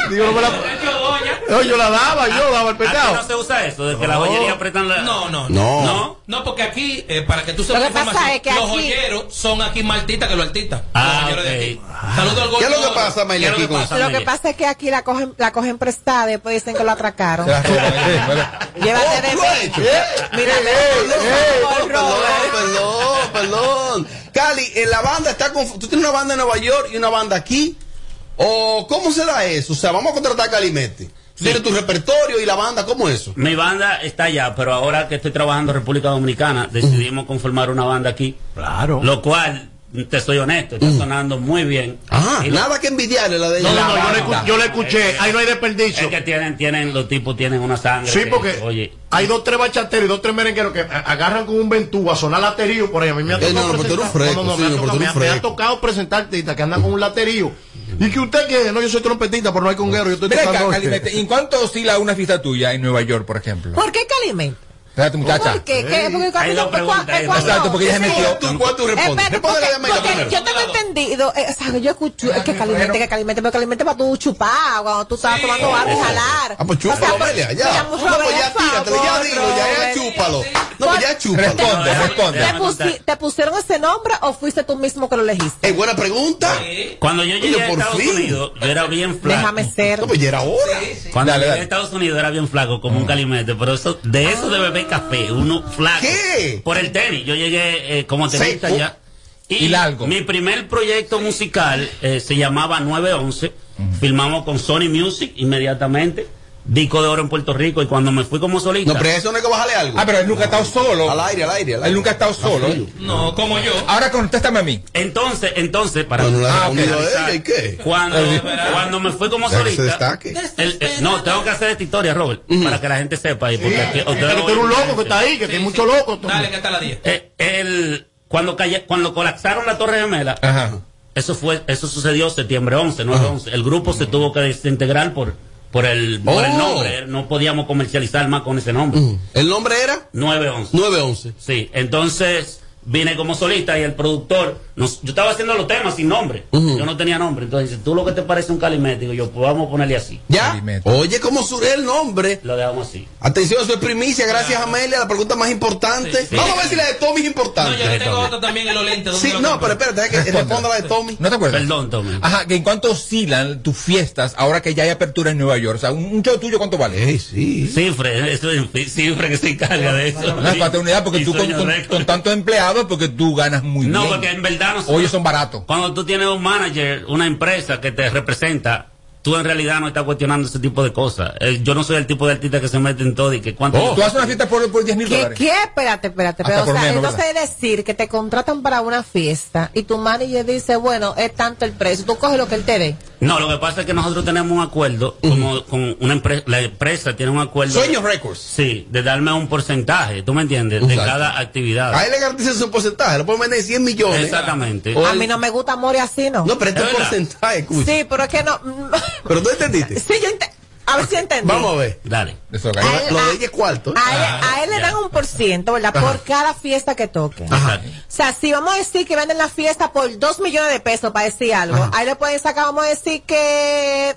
Speaker 18: Digo, no me la, no, yo la daba, yo daba el pecado.
Speaker 25: no se usa eso, de que la joyería apretan la.
Speaker 19: No, no,
Speaker 15: No.
Speaker 25: ¿No?
Speaker 19: No, porque aquí, eh, para que tú
Speaker 17: Lo
Speaker 19: sepas
Speaker 17: que pasa
Speaker 19: información,
Speaker 17: es que
Speaker 19: los
Speaker 17: aquí-
Speaker 19: joyeros son aquí más artistas que los artistas.
Speaker 25: Ah,
Speaker 19: los joyeros de aquí. Saludos al
Speaker 15: ¿Qué es lo que pasa, Amelia,
Speaker 19: ¿Qué es
Speaker 15: aquí
Speaker 19: lo que
Speaker 15: con
Speaker 19: pasa,
Speaker 17: Lo que pasa es que aquí la cogen, la cogen prestada, después dicen que lo atracaron. Llévate de
Speaker 15: Oh, ¿tú lo has hecho?
Speaker 17: Mira,
Speaker 15: Perdón, perdón, perdón, perdón. Cali, en la banda está con. ¿Tú tienes una banda en Nueva York y una banda aquí? ¿O cómo se da eso? O sea, vamos a contratar a Calimete. Tú tienes tu repertorio y la banda, ¿cómo es eso?
Speaker 25: Mi banda está allá, pero ahora que estoy trabajando en República Dominicana, decidimos conformar una banda aquí.
Speaker 18: Claro.
Speaker 25: Lo cual, te soy honesto, está sonando muy bien.
Speaker 15: Ah,
Speaker 25: Y lo-
Speaker 15: nada que envidiarle la de
Speaker 18: No,
Speaker 15: ella.
Speaker 18: no, no, yo le, yo escuché, ahí no hay desperdicio.
Speaker 25: Es que tienen, tienen, los tipos tienen una sangre.
Speaker 18: Sí,
Speaker 25: que,
Speaker 18: porque
Speaker 25: Oye,
Speaker 18: hay dos, tres bachateros y dos, tres merengueros que agarran con un ventú a sonar laterío por ahí. A mí me ha tocado
Speaker 15: no, no, pero tú eres un
Speaker 18: presentar-
Speaker 15: fresco,
Speaker 18: no, no,
Speaker 15: sí,
Speaker 18: me, ha tocado,
Speaker 15: tú
Speaker 18: me
Speaker 15: eres
Speaker 18: ha- me ha
Speaker 15: fresco.
Speaker 18: tocado presentar artistas que andan con un laterío. Y que usted que no, yo soy trompetista, pero no hay conguero, yo estoy
Speaker 16: Ven acá. Calimete, ¿y en cuánto oscila una fiesta tuya en Nueva York, por ejemplo?
Speaker 17: ¿Por qué Calimete?
Speaker 16: Espérate, muchacha.
Speaker 17: ¿Por qué? ¿Qué? Porque cuando
Speaker 25: dos
Speaker 17: cuando-
Speaker 16: Exacto, porque ella se metió.
Speaker 15: ¿Tú, ¿Cuál tú respondes?
Speaker 17: Espérate,
Speaker 15: Responde
Speaker 17: porque,
Speaker 15: la primero.
Speaker 17: yo tengo entendido, eh, o sea, yo escucho es que calimente, que calimente, pero calimente para tú chupar cuando tú estás tomando algo y jalar.
Speaker 15: Ah, pues chúpalo,
Speaker 17: O sea,
Speaker 15: Amelia, ya.
Speaker 17: mira,
Speaker 15: No,
Speaker 17: pues,
Speaker 15: pues ya tíratelo, ya
Speaker 17: por
Speaker 15: dilo, ya, ya chúpalo. No, pues ya chúpalo.
Speaker 16: Responde, responde.
Speaker 17: ¿Te, pusi- ¿Te pusieron ese nombre o fuiste tú mismo que lo elegiste?
Speaker 15: Eh, buena pregunta.
Speaker 25: cuando yo llegué
Speaker 15: Oye,
Speaker 25: a
Speaker 15: por
Speaker 25: Estados
Speaker 15: fin.
Speaker 25: Unidos, yo era bien flaco.
Speaker 17: Déjame ser.
Speaker 15: No, pues ya era hora.
Speaker 25: Cuando
Speaker 16: Dale,
Speaker 25: llegué
Speaker 16: dale.
Speaker 25: a Estados Unidos era bien flaco, como un calimete, pero eso, de eso de café, uno flaco.
Speaker 15: ¿Qué?
Speaker 25: Por el tenis. Yo llegué eh, como tenista ya.
Speaker 16: Y largo.
Speaker 25: Mi primer proyecto musical eh, se llamaba 911. Filmamos con Sony Music inmediatamente. Disco de oro en Puerto Rico. Y cuando me fui como solista.
Speaker 15: No, pero eso no es que bajarle algo.
Speaker 16: Ah, pero él nunca ha estado solo.
Speaker 15: Al aire, al aire, al aire.
Speaker 16: Él nunca ha estado solo.
Speaker 19: No, como yo.
Speaker 16: Ahora contéstame a mí.
Speaker 25: Entonces, entonces, para
Speaker 15: no
Speaker 16: Ah, ok.
Speaker 15: respondido a ella, ¿y qué?
Speaker 25: Cuando, cuando me fui como
Speaker 15: que se
Speaker 25: solista.
Speaker 15: destaque.
Speaker 25: el- no, tengo que hacer esta historia, Robert, para que la gente sepa. Y porque aquí- ustedes
Speaker 18: que
Speaker 25: lo
Speaker 18: tú eres un loco que está ahí, que hay muchos locos. tú.
Speaker 19: Dale, que está la 10.
Speaker 25: Eh, el, cuando, calle- cuando colapsaron la Torre Gemela,
Speaker 16: Ajá.
Speaker 25: eso fue eso sucedió septiembre 11, 9-11. El grupo se tuvo que desintegrar por, por, el, por el
Speaker 15: Oh.
Speaker 25: nombre. No podíamos comercializar más con ese nombre.
Speaker 15: ¿El nombre era?
Speaker 25: 9-11.
Speaker 15: 911.
Speaker 25: Sí, entonces vine como solista y el productor, nos- yo estaba haciendo los temas sin nombre, yo no tenía nombre, entonces dice, tú lo que te parece un calimete, digo yo, pues vamos a ponerle así,
Speaker 15: ¿Ya?
Speaker 16: Calimete.
Speaker 15: Oye, ¿cómo surge el nombre?
Speaker 25: lo dejamos así.
Speaker 15: Atención, eso es primicia. Gracias, Amelia. La pregunta más importante.
Speaker 25: Sí, sí.
Speaker 15: Vamos a ver si la de Tommy es
Speaker 19: No,
Speaker 15: importante.
Speaker 19: yo le tengo otra también en los lentes. ¿dónde
Speaker 15: Sí,
Speaker 19: lo
Speaker 15: no,
Speaker 19: compré?
Speaker 15: pero espérate, que responda la de Tommy.
Speaker 16: ¿No te acuerdas?
Speaker 25: Perdón, Tommy.
Speaker 16: Ajá, que en cuánto oscilan tus fiestas ahora que ya hay apertura en Nueva York. O sea, un, un show tuyo, ¿cuánto vale?
Speaker 15: Sí.
Speaker 25: Cifre, eso es cifre que se encarga de eso.
Speaker 16: No es para tener una idea, porque
Speaker 25: Y
Speaker 16: tú con, con- con tantos empleados, porque tú ganas muy
Speaker 25: No,
Speaker 16: bien.
Speaker 25: porque en verdad nosotros-
Speaker 16: Oye, son baratos.
Speaker 25: Cuando tú tienes un manager, una empresa que te representa, tú en realidad no estás cuestionando ese tipo de cosas. Eh, yo no soy el tipo de artista que se mete en todo y que cuánto...
Speaker 16: Oh, tú haces una fiesta por, por 10 mil
Speaker 17: ¿Qué,
Speaker 16: dólares.
Speaker 17: ¿Qué? Espérate, espérate. Pero, o sea,
Speaker 16: menos,
Speaker 17: entonces es decir que te contratan para una fiesta y tu manager dice, bueno, es tanto el precio. Tú coges lo que él te dé.
Speaker 25: No, lo que pasa es que nosotros tenemos un acuerdo, como con una empresa, la empresa tiene un acuerdo.
Speaker 15: Sueños Records.
Speaker 25: Sí, de darme un porcentaje, ¿tú me entiendes? De cada actividad.
Speaker 15: A él le garantizan su porcentaje. Lo pueden vender en 100 millones.
Speaker 25: Exactamente.
Speaker 17: A mí no me gusta amor y así, ¿no?
Speaker 15: No, pero este
Speaker 25: Es
Speaker 15: porcentaje, escucha.
Speaker 17: Sí, pero es que no.
Speaker 15: Pero tú entendiste.
Speaker 17: Sí, yo ent- A ver si entendí.
Speaker 15: Vamos a ver.
Speaker 25: Dale.
Speaker 16: Eso,
Speaker 17: A
Speaker 16: calla.
Speaker 17: él-
Speaker 15: Lo
Speaker 17: a-
Speaker 15: de ella es cuarto.
Speaker 17: A él, a él le dan un por ciento, ¿verdad? Por cada fiesta que toque.
Speaker 25: Exacto.
Speaker 17: O sea, si vamos a decir que venden la fiesta por dos millones de pesos, para decir algo, ahí le pueden sacar, vamos a decir que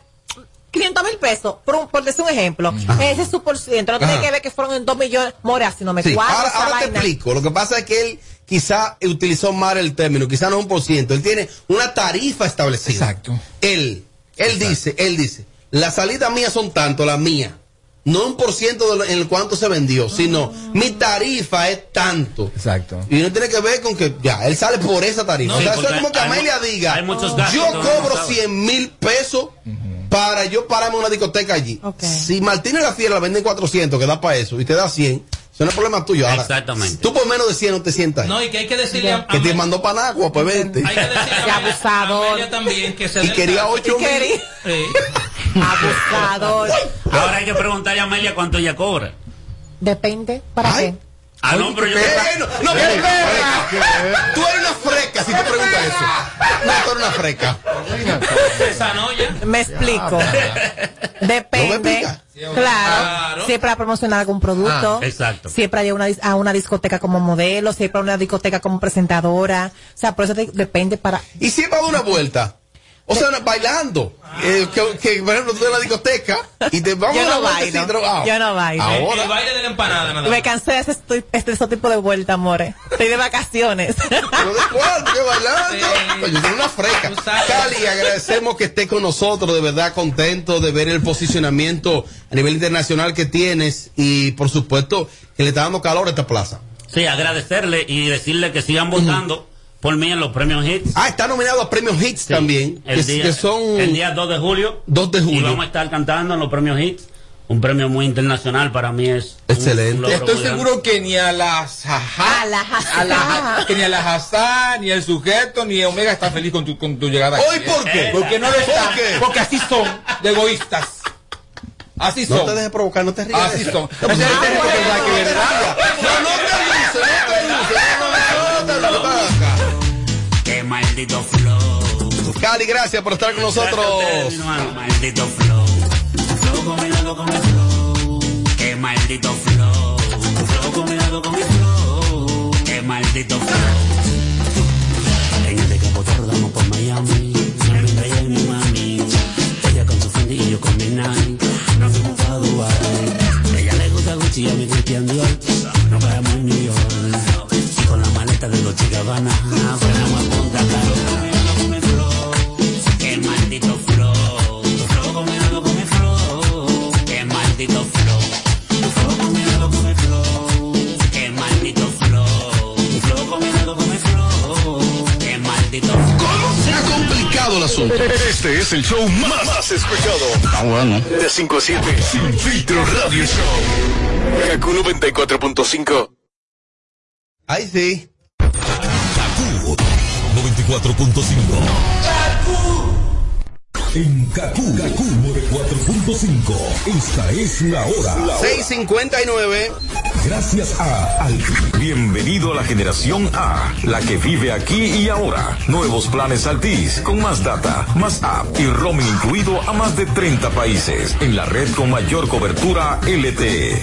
Speaker 17: 500 mil pesos, por, un- por decir un ejemplo. Ese es su por ciento. No tiene
Speaker 15: Ajá.
Speaker 17: que ver que fueron en dos millones. More, así no me
Speaker 15: Sí,
Speaker 17: cuadra
Speaker 15: ahora, ahora te explico. Lo que pasa es que él quizá utilizó mal el término, quizá no un por ciento. Él tiene una tarifa establecida.
Speaker 16: Exacto.
Speaker 15: Él, él dice, él dice, las salidas mías son tanto, las mías. No un por ciento de lo- en el cuánto se vendió, sino mi tarifa es tanto.
Speaker 16: Exacto.
Speaker 15: Y no tiene que ver con que ya, él sale por esa tarifa.
Speaker 25: No,
Speaker 15: o sea, eso es como que Amelia diga,
Speaker 25: hay muchos gastos
Speaker 15: yo cobro
Speaker 25: sabe.
Speaker 15: 100 mil pesos para yo pararme en una discoteca allí. Si Martínez la Fiera la venden 400, que da para eso, y te da 100, eso no es problema tuyo. Ahora,
Speaker 25: Exactamente.
Speaker 15: Tú por menos de 100 no te sientas.
Speaker 19: No, y que hay que decirle a,
Speaker 15: que te mandó para pues vente.
Speaker 19: hay que decirle a Amelia también que se
Speaker 15: Y quería
Speaker 19: caso.
Speaker 15: 8 mil.
Speaker 19: Sí.
Speaker 17: Abusador.
Speaker 25: Ahora hay que preguntarle a Amelia cuánto ella cobra.
Speaker 17: Depende. ¿Para qué?
Speaker 25: Ah, no, pero yo
Speaker 15: pero. Tú eres una freca si te preguntas eso. No, tú eres una freca.
Speaker 19: Esa no, ya.
Speaker 17: Me explico. Depende. Claro.
Speaker 19: Claro.
Speaker 17: Siempre ha promocionado algún producto.
Speaker 25: Ah, exacto.
Speaker 17: Siempre hay una, dis- a una discoteca como modelo. Siempre a una discoteca como presentadora. O sea, por eso te- depende para.
Speaker 15: Y siempre va una vuelta. O sea, bailando. Eh, que, que, por ejemplo, tú en la discoteca y te vamos
Speaker 17: Yo
Speaker 15: a
Speaker 17: no
Speaker 15: una vuelta
Speaker 17: bailo.
Speaker 15: drogado.
Speaker 17: Yo no bailo.
Speaker 15: Ahora.
Speaker 19: El baile de la empanada, nada
Speaker 17: Me cansé de ese, estoy- este, ese tipo de vuelta, amores. Estoy de vacaciones.
Speaker 15: ¿Pero de cuál? ¿Qué bailando? Pues yo soy una freca. Cali, agradecemos que esté con nosotros, de verdad contento de ver el posicionamiento a nivel internacional que tienes y por supuesto que le está dando calor a esta plaza.
Speaker 25: Sí, agradecerle y decirle que sigan votando por mí en los premios Hits.
Speaker 15: Ah, está nominado a premios Hits
Speaker 25: Sí,
Speaker 15: también,
Speaker 25: El
Speaker 15: que,
Speaker 25: día,
Speaker 15: que son
Speaker 25: el día 2 de julio.
Speaker 15: 2 de
Speaker 25: Y
Speaker 15: julio.
Speaker 25: vamos a estar cantando en los premios Hits. Un premio muy internacional para mí es.
Speaker 15: Excelente.
Speaker 25: un
Speaker 16: Estoy seguro que ni a las jaja,
Speaker 17: A la
Speaker 16: a la- que ni a la Hazá, ni el sujeto, ni Omega está feliz con tu, con tu llegada.
Speaker 15: ¿Hoy por qué?
Speaker 16: Porque no lo
Speaker 15: ¿Por
Speaker 16: está.
Speaker 15: qué?
Speaker 16: Porque así son, de egoístas. Así
Speaker 15: No
Speaker 16: son.
Speaker 15: te dejes provocar, no te rías.
Speaker 16: Así son.
Speaker 15: No, pues, no,
Speaker 16: técnico
Speaker 15: no,
Speaker 25: maldito flow.
Speaker 15: Cali, gracias por estar con nosotros.
Speaker 25: Ustedes. Maldito flow. Flow combinado con mi flow. Qué maldito flow. Flow combinado con mi flow. Qué maldito flow. En este capote rodamos por Miami. Siempre ella y mi mami. Ella con su Fendi y yo con mi Nike. Nos fuimos a Dubai. Ella le gusta Gucci y a mi Christian Dior. Nos quedamos en New York. Con la maleta de Gabbana. Frenamos a Qué maldito flow. Flow mi flow. Qué maldito flow. Con mi flow. Qué maldito flow. Flow combinado con mi flow. Qué maldito flow.
Speaker 3: Se ha complicado el asunto. Este es el show más, más escuchado.
Speaker 8: Ah, bueno.
Speaker 3: De 5 a 7. Sin filtro radio show. Kaku 94.5.
Speaker 15: Ahí sí.
Speaker 26: 94.5. En Kaku, Kaku 4.5. Esta es la hora.
Speaker 15: 659.
Speaker 26: Gracias a Al.
Speaker 8: Bienvenido a la generación A, la que vive aquí y ahora. Nuevos planes Altis, con más data, más app y roaming incluido a más de 30 países. En la red con mayor cobertura LTE.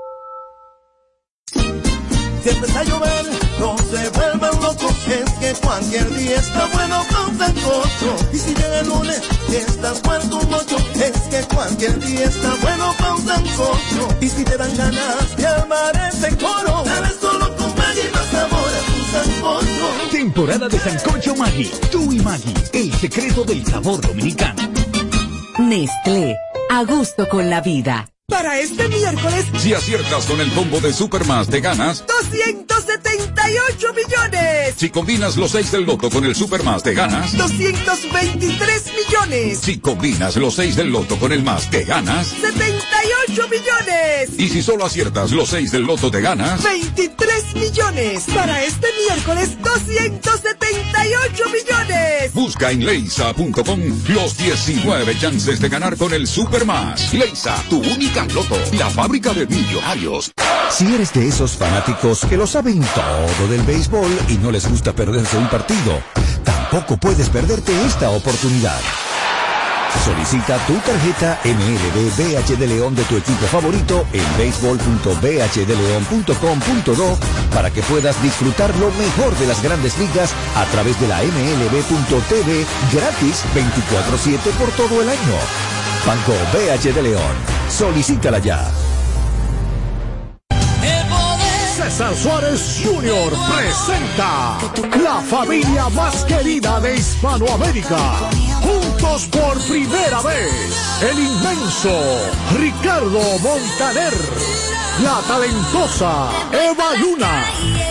Speaker 27: Si empieza a llover, no se vuelvan locos, es que cualquier día está bueno con sancocho. Y si llega el lunes y estás muerto un mocho, es que cualquier día está bueno con sancocho. Y si te dan ganas de armar ese coro, dale solo con Maggi más sabor a tu sancocho.
Speaker 28: Temporada de Sancocho Maggi. Tú y Maggi, el secreto del sabor dominicano.
Speaker 29: Nestlé, a gusto con la vida.
Speaker 30: Para este miércoles,
Speaker 31: Si aciertas con el combo de Supermas, te ganas.
Speaker 30: 278 millones.
Speaker 31: Si combinas los 6 del loto con el Supermas, te ganas.
Speaker 30: 223 millones.
Speaker 31: Si combinas los 6 del loto con el más, te ganas.
Speaker 30: 78 millones.
Speaker 31: Y si solo aciertas los 6 del loto, te ganas.
Speaker 30: 23 millones. Para este miércoles, 278 millones.
Speaker 31: Busca en leisa.com los 19 chances de ganar con el Supermas. Leisa, tu única loto, la fábrica de millonarios.
Speaker 22: Si eres de esos fanáticos que lo saben todo del béisbol y no les gusta perderse un partido, tampoco puedes perderte esta oportunidad. Solicita tu tarjeta MLB BH de León de tu equipo favorito en béisbol.bhdeleon.com.do para que puedas disfrutar lo mejor de las grandes ligas a través de la MLB.tv gratis 24-7 por todo el año. Banco BH de León. Solicítala ya.
Speaker 32: César Suárez Jr. presenta la familia más querida de Hispanoamérica. Juntos por primera vez, el inmenso Ricardo Montaner, la talentosa Eva Luna,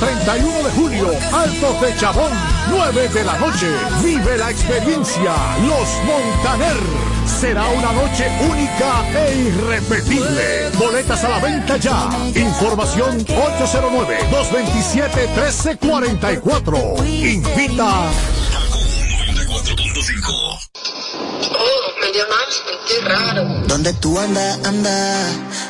Speaker 32: 31 de julio, Altos de Chabón, 9 de la noche. Vive la experiencia Los Montaner. Será una noche única e irrepetible. Boletas a la venta ya. Información 809-227-1344. Invita.
Speaker 14: Oh, me llamaste, qué raro. ¿Dónde tú andas, anda?